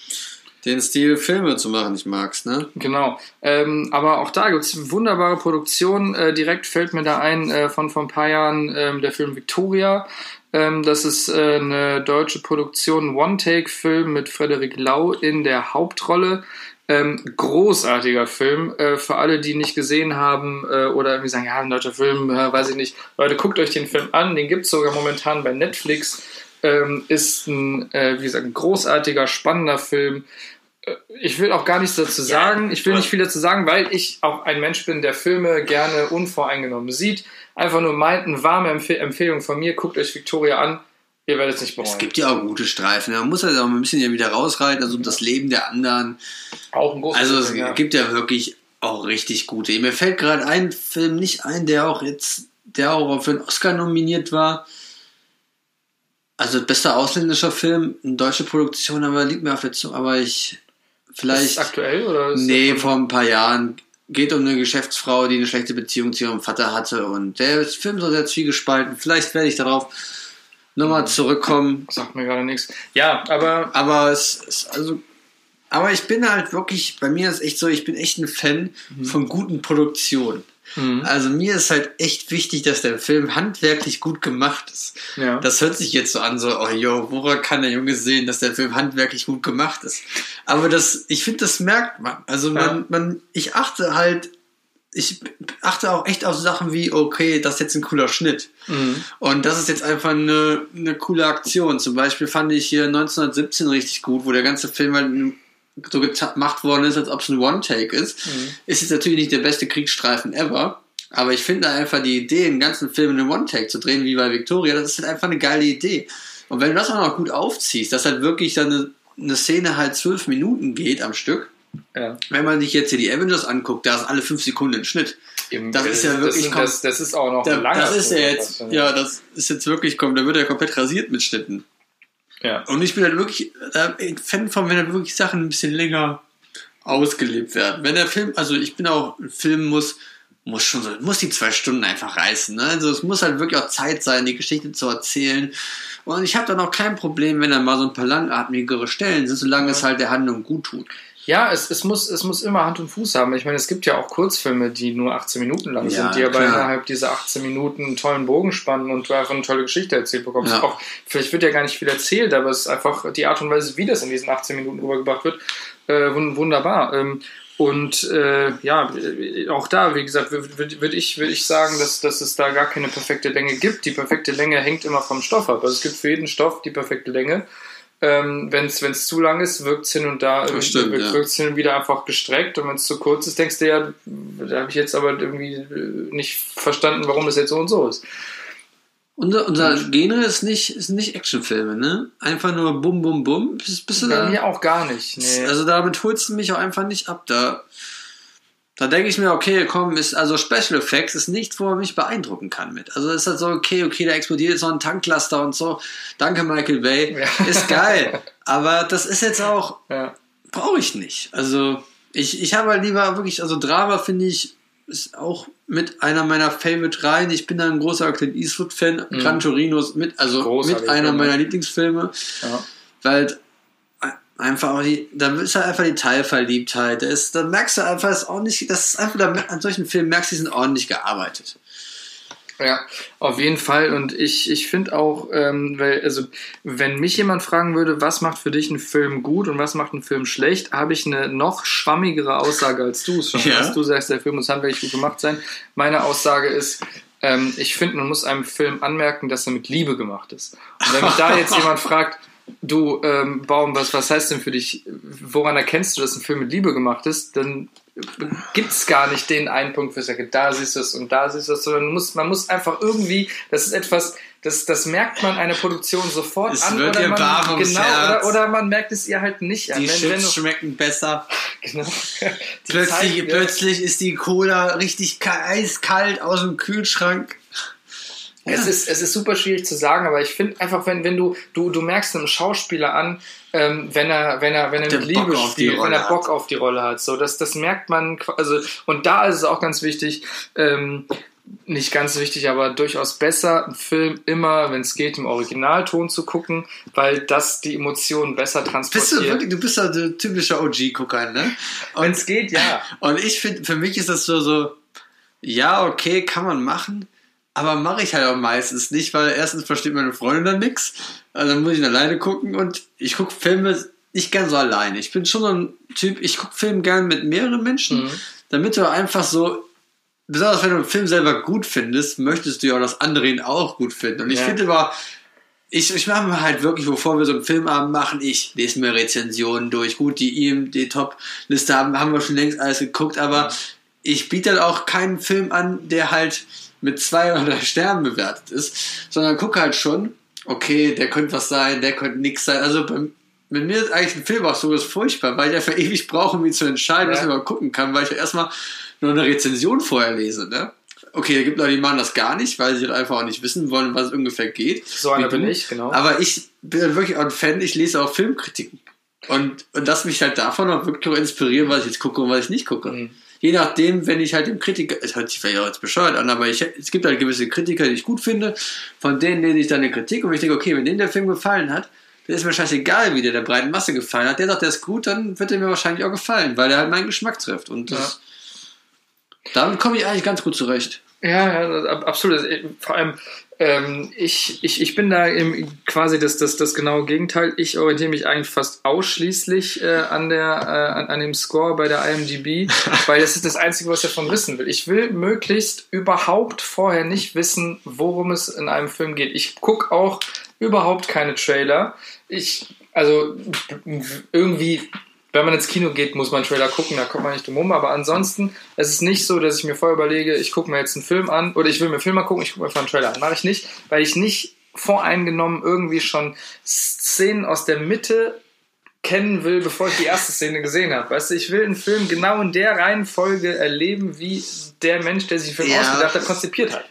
den Stil Filme zu machen nicht magst, ne? Genau. Ähm, aber auch da gibt es wunderbare Produktionen. Äh, direkt fällt mir da ein äh, von vor ein paar Jahren ähm, der Film Victoria. Ähm, das ist äh, eine deutsche Produktion, One-Take-Film mit Frederik Lau in der Hauptrolle. Ähm, großartiger Film. Äh, für alle, die nicht gesehen haben äh, oder irgendwie sagen, ja, ein deutscher Film, äh, weiß ich nicht. Leute, guckt euch den Film an. Den gibt es sogar momentan bei Netflix. Ähm, ist ein, äh, wie gesagt, ein großartiger, spannender Film ich will auch gar nichts dazu sagen. Ich will nicht viel dazu sagen, weil ich auch ein Mensch bin, der Filme gerne unvoreingenommen sieht. Einfach nur meint, eine warme Empf Empfehlung von mir. Guckt euch Victoria an. Ihr werdet es nicht bereuen. Es gibt ja auch gute Streifen. Man muss halt auch ein bisschen hier wieder rausreiten, also das Leben der anderen. auch ein großer Also es Film, ja. gibt ja wirklich auch richtig gute. Mir fällt gerade ein Film nicht ein, der auch jetzt, der auch für einen Oscar nominiert war. Also bester ausländischer Film, eine deutsche Produktion, aber liegt mir auf der Zunge, aber ich Ist vielleicht. es aktuell oder ist Nee, das- vor ein paar Jahren. Geht um eine Geschäftsfrau, die eine schlechte Beziehung zu ihrem Vater hatte und der Film so sehr zwiegespalten. Vielleicht werde ich darauf. Nochmal zurückkommen. sagt mir gerade nichts. Ja, aber Aber es ist also. Aber ich bin halt wirklich, bei mir ist echt so, ich bin echt ein Fan Mhm. von guten Produktionen. Mhm. Also mir ist halt echt wichtig, dass der Film handwerklich gut gemacht ist. Ja. Das hört sich jetzt so an, so, oh yo, woran kann der Junge sehen, dass der Film handwerklich gut gemacht ist? Aber das, ich finde, das merkt man. Also man, Ja. man, ich achte halt, ich achte auch echt auf Sachen wie, okay, das ist jetzt ein cooler Schnitt. Mhm. Und das ist jetzt einfach eine, eine coole Aktion. Zum Beispiel fand ich hier 1917 richtig gut, wo der ganze Film halt so gemacht worden ist, als ob es ein One-Take ist. Ist jetzt natürlich nicht der beste Kriegsstreifen ever. Aber ich finde einfach die Idee, einen ganzen Film in einem One-Take zu drehen, wie bei Victoria, das ist halt einfach eine geile Idee. Und wenn du das auch noch gut aufziehst, dass halt wirklich dann eine, eine Szene halt zwölf Minuten geht am Stück, Ja. wenn man sich jetzt hier die Avengers anguckt, da ist alle fünf Sekunden ein Schnitt. Eben, Das ist ja wirklich das, das, das ist auch noch Da, ein langer das ist ja jetzt, ja, das ist jetzt wirklich, kommt, da wird er komplett rasiert mit Schnitten. ja. Und ich bin halt wirklich äh, Fan von, wenn halt wirklich Sachen ein bisschen länger ausgelebt werden. Wenn der Film, also ich bin auch, ein Film muss, muss schon so, muss die zwei Stunden einfach reißen. Ne? Also es muss halt wirklich auch Zeit sein, die Geschichte zu erzählen. Und ich habe dann auch kein Problem, wenn da mal so ein paar langatmigere Stellen sind, solange es halt der Handlung gut tut. Ja, es, es, muss, es muss immer Hand und Fuß haben. Ich meine, es gibt ja auch Kurzfilme, die nur 18 Minuten lang Ja, sind, die aber klar. innerhalb dieser 18 Minuten einen tollen Bogen spannen und du einfach eine tolle Geschichte erzählt bekommst. Ja. Auch, vielleicht wird ja gar nicht viel erzählt, aber es ist einfach die Art und Weise, wie das in diesen 18 Minuten rübergebracht wird, äh, wun- wunderbar. Ähm, und äh, ja, äh, auch da, wie gesagt, würde würd, würd ich, würd ich sagen, dass, dass es da gar keine perfekte Länge gibt. Die perfekte Länge hängt immer vom Stoff ab. Also es gibt für jeden Stoff die perfekte Länge. Ähm, wenn es zu lang ist, wirkt es hin und da Das stimmt, wirkt ja. wirkt's hin und wieder einfach gestreckt. Und wenn es zu kurz ist, denkst du ja, da habe ich jetzt aber irgendwie äh, nicht verstanden, warum das jetzt so und so ist. Unser, unser Genre ist nicht, ist nicht Actionfilme, ne? Einfach nur bum, bum, bum. Bist, bist du Bei da? mir auch gar nicht. Nee. Also damit holst du mich auch einfach nicht ab. Da, da denke ich mir, okay, komm, ist, also Special Effects ist nichts, wo man mich beeindrucken kann mit. Also ist halt so, okay, okay, da explodiert jetzt noch ein Tanklaster und so. Danke, Michael Bay. Ja. Ist geil. Aber das ist jetzt auch, ja. brauche ich nicht. Also ich, ich habe halt lieber wirklich, also Drama finde ich, ist auch mit einer meiner Favorite Reihen. Ich bin da ein großer Clint Eastwood-Fan. Gran Torino ist mit, also Mhm. Großartig, mit einer meiner Lieblingsfilme Ja. weil einfach auch die, da ist halt einfach die Teilverliebtheit. Da, ist, da merkst du einfach, ist ordentlich, das ist einfach, da, an solchen Filmen merkst du, die sind ordentlich gearbeitet. Ja, auf jeden Fall. Und ich, ich finde auch, ähm, weil, also, wenn mich jemand fragen würde, was macht für dich einen Film gut und was macht einen Film schlecht, habe ich eine noch schwammigere Aussage als du es schon Ja. hast. Du sagst, der Film muss handwerklich gut gemacht sein. Meine Aussage ist, ähm, ich finde, man muss einem Film anmerken, dass er mit Liebe gemacht ist. Und wenn mich da jetzt jemand fragt, du, ähm, Baum, was, was heißt denn für dich, woran erkennst du, dass ein Film mit Liebe gemacht ist, dann gibt's gar nicht den einen Punkt, wo ich sage, da siehst du es und da siehst du es, sondern man muss, man muss einfach irgendwie, das ist etwas, das, das merkt man einer Produktion sofort Es an wird oder ihr man, genau, oder, oder man merkt es ihr halt nicht an. Die wenn, wenn Chips du, schmecken besser. [LAUGHS] genau, Plötzlich, Zeit, ja. plötzlich ist die Cola richtig ka- eiskalt aus dem Kühlschrank. Es, ist, es ist super schwierig zu sagen, aber ich finde einfach, wenn, wenn du, du, du merkst einem Schauspieler an, ähm, wenn er, wenn er, wenn er mit Liebe spielt, wenn er hat. Bock auf die Rolle hat. So, das, das merkt man, also, und da ist es auch ganz wichtig, ähm, nicht ganz wichtig, aber durchaus besser, einen Film immer, wenn es geht, im Originalton zu gucken, weil das die Emotionen besser Bist du transportiert. wirklich, du bist ja der typische OG-Gucker, ne? Wenn es geht, ja. Und ich finde, für mich ist das so, so, ja, okay, kann man machen, aber mache ich halt auch meistens nicht, weil erstens versteht meine Freundin dann nichts, also dann muss ich ihn alleine gucken und ich gucke Filme nicht gern so alleine. Ich bin schon so ein Typ, ich gucke Filme gern mit mehreren Menschen, damit du einfach so, besonders wenn du einen Film selber gut findest, möchtest du ja auch, dass andere ihn auch gut finden. Und ich Ja. finde aber, ich, ich mache mir halt wirklich, bevor wir so einen Filmabend machen, ich lese mir Rezensionen durch. Gut, die IMD-Top-Liste haben, haben wir schon längst alles geguckt, aber ich biete halt auch keinen Film an, der halt mit zwei oder drei Sternen bewertet ist, sondern gucke halt schon, okay, der könnte was sein, der könnte nix sein. Also bei, mit mir ist eigentlich ein Film auch so ist furchtbar, weil ich einfach ewig brauche, um ihn zu entscheiden, was Ja. ich mal gucken kann, weil ich ja erstmal nur eine Rezension vorher lese, ne? Okay, es gibt Leute, die machen das gar nicht, weil sie halt einfach auch nicht wissen wollen, was es ungefähr geht. So einer bin ich, genau. Aber ich bin wirklich auch ein Fan, ich lese auch Filmkritiken. Und, und das mich halt davon auch wirklich auch inspirieren, was ich jetzt gucke und was ich nicht gucke. Mhm. Je nachdem, wenn ich halt dem Kritiker, es hört sich vielleicht auch jetzt bescheuert an, aber ich, es gibt halt gewisse Kritiker, die ich gut finde, von denen lese ich dann eine Kritik und ich denke, okay, wenn denen der Film gefallen hat, der ist mir scheißegal, wie der der breiten Masse gefallen hat. Der sagt, der ist gut, dann wird er mir wahrscheinlich auch gefallen, weil er halt meinen Geschmack trifft. Und das, Damit komme ich eigentlich ganz gut zurecht. Ja, ja, ab- absolut. Vor allem, ähm, ich, ich, ich bin da im, quasi das, das, das genaue Gegenteil. Ich orientiere mich eigentlich fast ausschließlich äh, an, der, äh, an, an dem Score bei der IMDb, [LAUGHS] weil das ist das Einzige, was ich davon wissen will. Ich will möglichst überhaupt vorher nicht wissen, worum es in einem Film geht. Ich gucke auch überhaupt keine Trailer. Ich, also irgendwie wenn man ins Kino geht, muss man einen Trailer gucken, da kommt man nicht drum rum. Aber ansonsten, es ist nicht so, dass ich mir vorher überlege, ich gucke mir jetzt einen Film an oder ich will mir einen Film mal gucken, ich gucke mir einfach einen Trailer an. Mache ich nicht, weil ich nicht voreingenommen irgendwie schon Szenen aus der Mitte kennen will, bevor ich die erste Szene gesehen habe. Weißt du, ich will einen Film genau in der Reihenfolge erleben, wie der Mensch, der sich den Film Ja. ausgedacht hat, konzipiert hat.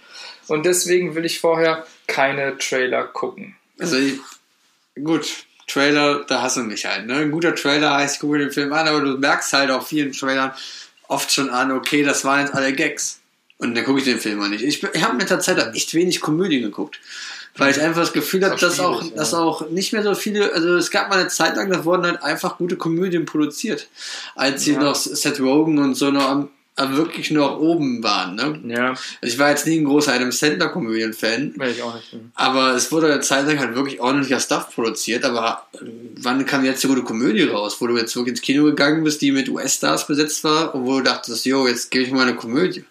Und deswegen will ich vorher keine Trailer gucken. Also, gut, Trailer, da hast du mich halt. Ne? Ein guter Trailer heißt, ich gucke mir den Film an, aber du merkst halt auf vielen Trailern oft schon an, okay, das waren jetzt alle Gags. Und dann gucke ich den Film mal nicht. Ich, ich habe in letzter Zeit echt wenig Komödien geguckt. Weil ich einfach das Gefühl habe, auch dass auch, schwierig, dass ja. auch nicht mehr so viele, also es gab mal eine Zeit lang, da wurden halt einfach gute Komödien produziert. Als sie Ja. noch Seth Rogen und so noch am wirklich noch oben waren. Ne? Ja, Also ich war jetzt nie ein großer Adam Sandler-Komödien-Fan. will ich auch nicht. Aber es wurde eine Zeit lang halt wirklich ordentlicher Stuff produziert. Aber äh, wann kam jetzt die gute Komödie raus, wo du jetzt wirklich ins Kino gegangen bist, die mit US-Stars besetzt war und wo du dachtest, jo, jetzt gebe ich mal eine Komödie.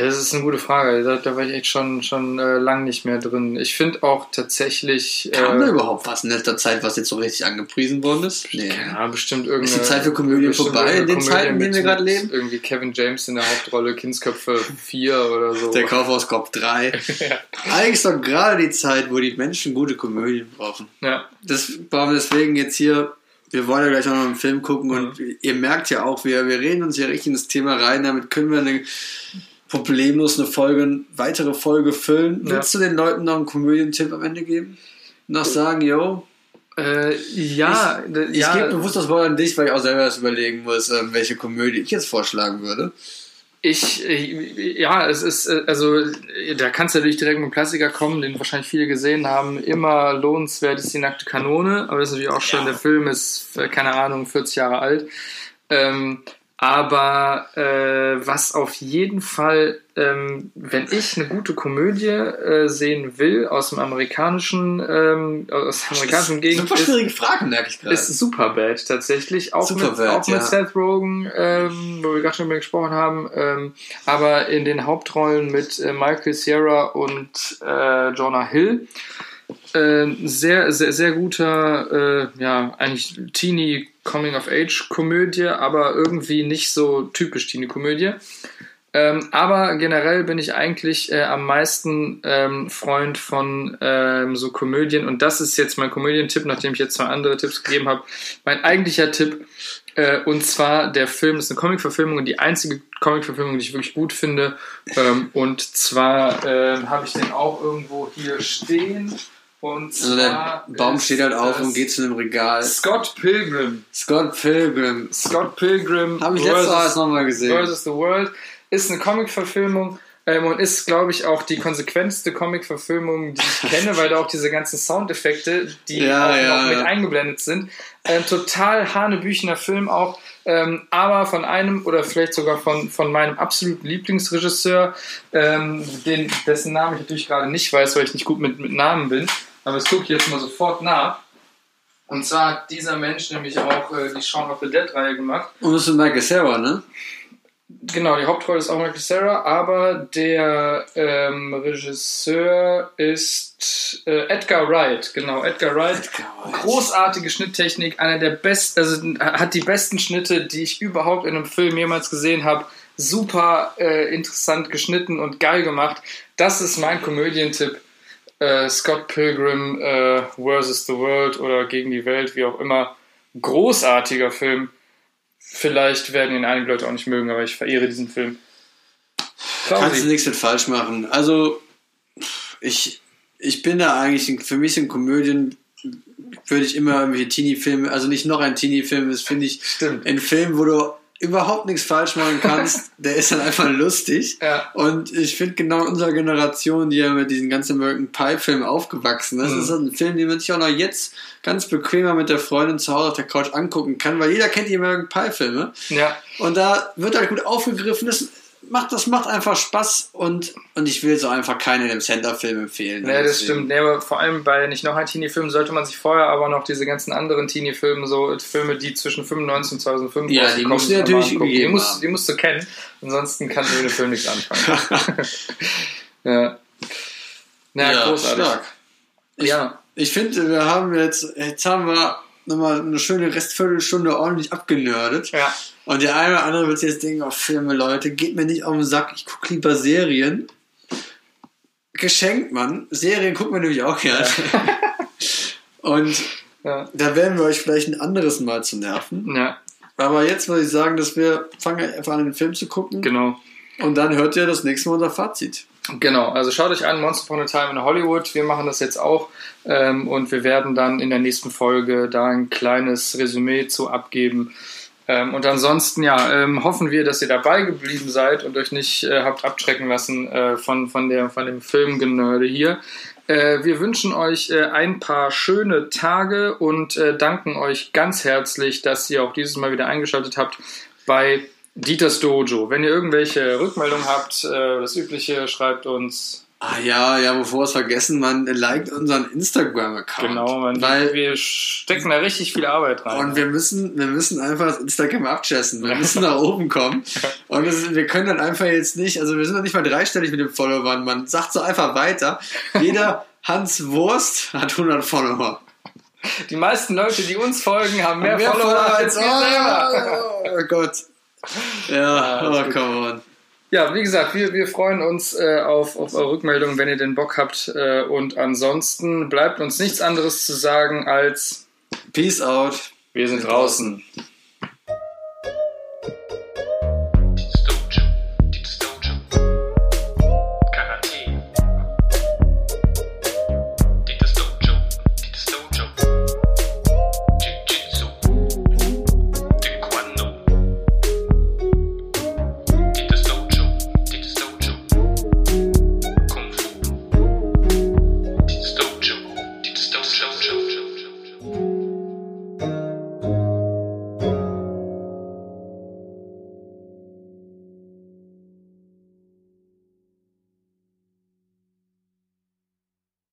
Das ist eine gute Frage. Da, da war ich echt schon, schon äh, lang nicht mehr drin. Ich finde auch tatsächlich. Kam da äh, überhaupt was in letzter Zeit, was jetzt so richtig angepriesen worden ist? Nee. ja, bestimmt irgendeine. Ist die Zeit für Komödien bestimmt vorbei in den irgendeine Zeiten, in denen wir gerade leben? Irgendwie Kevin James in der Hauptrolle, Kindsköpfe 4 oder so. Der Kaufhauskopf 3. [LAUGHS] Eigentlich ist doch gerade die Zeit, wo die Menschen gute Komödien brauchen. ja. Das brauchen wir deswegen jetzt hier. Wir wollen ja gleich auch noch einen Film gucken und Mhm. ihr merkt ja auch, wir, wir reden uns ja richtig ins Thema rein. Damit können wir eine problemlos eine Folge, weitere Folge füllen. Ja. Willst du den Leuten noch einen Komödientipp am Ende geben? Noch sagen, yo, Äh, ja, ich ja. gebe bewusst das Wort an dich, weil ich auch selber erst überlegen muss, ähm, welche Komödie ich jetzt vorschlagen würde. Ich, äh, ja, es ist, äh, also, da kannst du natürlich direkt mit dem Klassiker kommen, den wahrscheinlich viele gesehen haben. Immer lohnenswert ist die nackte Kanone, aber das ist natürlich auch schon, der Film ist, äh, keine Ahnung, 40 Jahre alt. Ähm, aber äh, was auf jeden Fall, ähm, wenn ich eine gute Komödie äh, sehen will aus dem amerikanischen, ähm, aus der amerikanischen Gegend, Super schwierige Fragen, merke ich gerade. ist Superbad tatsächlich. Auch mit, Superbad, auch mit ja. Seth Rogen, ähm, wo wir gerade schon über gesprochen haben. Ähm, aber in den Hauptrollen mit äh, Michael Sierra und äh, Jonah Hill. Ähm, sehr, sehr, sehr guter, äh, ja, eigentlich Teenie Coming-of-Age-Komödie, aber irgendwie nicht so typisch Teenie-Komödie. Ähm, aber generell bin ich eigentlich äh, am meisten ähm, Freund von ähm, so Komödien und das ist jetzt mein Komödientipp, nachdem ich jetzt zwei andere Tipps gegeben habe. Mein eigentlicher Tipp äh, und zwar der Film ist eine Comic-Verfilmung und die einzige Comic-Verfilmung, die ich wirklich gut finde. Ähm, und zwar äh, habe ich den auch irgendwo hier stehen. Und also der Baum steht halt auf und geht zu einem Regal. Scott Pilgrim. Scott Pilgrim. Scott Pilgrim. Habe ich letztes Mal nochmal gesehen. versus the World ist eine Comic-Verfilmung ähm, und ist, glaube ich, auch die konsequenteste Comic-Verfilmung, die ich [LAUGHS] kenne, weil da auch diese ganzen Soundeffekte, die Ja, auch ja, noch mit ja. eingeblendet sind. Ein total hanebüchener Film auch, ähm, aber von einem oder vielleicht sogar von, von meinem absoluten Lieblingsregisseur, ähm, den, dessen Namen ich natürlich gerade nicht weiß, weil ich nicht gut mit, mit Namen bin. Aber das gucke ich jetzt mal sofort nach. Und zwar hat dieser Mensch nämlich auch äh, die Shaun of the Dead-Reihe gemacht. Und das ist Michael Sarah, ne? Genau, die Hauptrolle ist auch Michael Cera, aber der ähm, Regisseur ist äh, Edgar Wright. Genau, Edgar Wright. Edgar Wright. Großartige Schnitttechnik, einer der besten, also hat die besten Schnitte, die ich überhaupt in einem Film jemals gesehen habe. Super äh, interessant geschnitten und geil gemacht. Das ist mein Komödientipp. Äh, Scott Pilgrim äh, versus the World oder gegen die Welt, wie auch immer. Großartiger Film. Vielleicht werden ihn einige Leute auch nicht mögen, aber ich verehre diesen Film. Kannst du nichts mit falsch machen. Also, ich, ich bin da eigentlich, für mich sind Komödien, würde ich immer irgendwelche Teenie-Filme, also nicht noch ein Teenie-Film, das finde ich Stimmt. ein Film, wo du überhaupt nichts falsch machen kannst, [LAUGHS] der ist dann einfach lustig. Ja. Und ich finde genau in unserer Generation, die ja mit diesen ganzen American Pie-Filmen aufgewachsen ist, Mhm. ist das ein Film, den man sich auch noch jetzt ganz bequemer mit der Freundin zu Hause auf der Couch angucken kann, weil jeder kennt die American Pie-Filme. Ja, Und da wird halt gut aufgegriffen. Das macht, das macht einfach Spaß und, und ich will so einfach keinen im Center-Film empfehlen. Ja, das Deswegen. stimmt. Nee, aber vor allem bei nicht noch ein Teenie-Film sollte man sich vorher aber noch diese ganzen anderen Teenie-Filme, so Filme, die zwischen 95 und 2005 Ja, die musst du natürlich die musst, die musst du kennen, ansonsten kannst du mit dem Film nichts anfangen. [LAUGHS] [LAUGHS] ja. Na, großartig. stark. Ich, Ja. ich finde, wir haben jetzt, jetzt haben wir nochmal eine schöne Restviertelstunde ordentlich abgenördet. Ja. Und der eine oder andere wird sich jetzt denken, oh Filme, Leute, geht mir nicht auf den Sack, ich gucke lieber Serien. Geschenkt, Mann. Serien gucken wir nämlich auch gerne. Und Ja. da werden wir euch vielleicht ein anderes Mal zu nerven. ja, Aber jetzt würde ich sagen, dass wir fangen einfach an, den Film zu gucken. genau. Und dann hört ihr das nächste Mal unser Fazit. Genau, also schaut euch an, Once Upon a Time in Hollywood. Wir machen das jetzt auch ähm, und wir werden dann in der nächsten Folge da ein kleines Resümee zu abgeben. Ähm, und ansonsten, ja, ähm, hoffen wir, dass ihr dabei geblieben seid und euch nicht äh, habt abschrecken lassen äh, von, von, der, von dem Filmgenörde hier. Äh, wir wünschen euch äh, ein paar schöne Tage und äh, danken euch ganz herzlich, dass ihr auch dieses Mal wieder eingeschaltet habt bei Dieters Dojo. Wenn ihr irgendwelche Rückmeldungen habt, äh, das Übliche, schreibt uns. Ah ja, ja, bevor wir es vergessen, man liked unseren Instagram-Account. Genau, man, Weil, wir stecken da richtig viel Arbeit rein. und wir müssen, wir müssen einfach das Instagram abchessen. Wir müssen nach oben kommen. [LAUGHS] Und das, wir können dann einfach jetzt nicht, also wir sind noch nicht mal dreistellig mit den Followern. Man sagt so einfach weiter. Jeder [LAUGHS] Hans Wurst hat 100 Follower. Die meisten Leute, die uns folgen, haben mehr, Mehr Follower als wir selber. oh Gott. Ja, oh, come on. Ja, wie gesagt, wir, wir freuen uns äh, auf, auf eure Rückmeldung, wenn ihr den Bock habt. Äh, und ansonsten bleibt uns nichts anderes zu sagen als Peace out. wir sind draußen.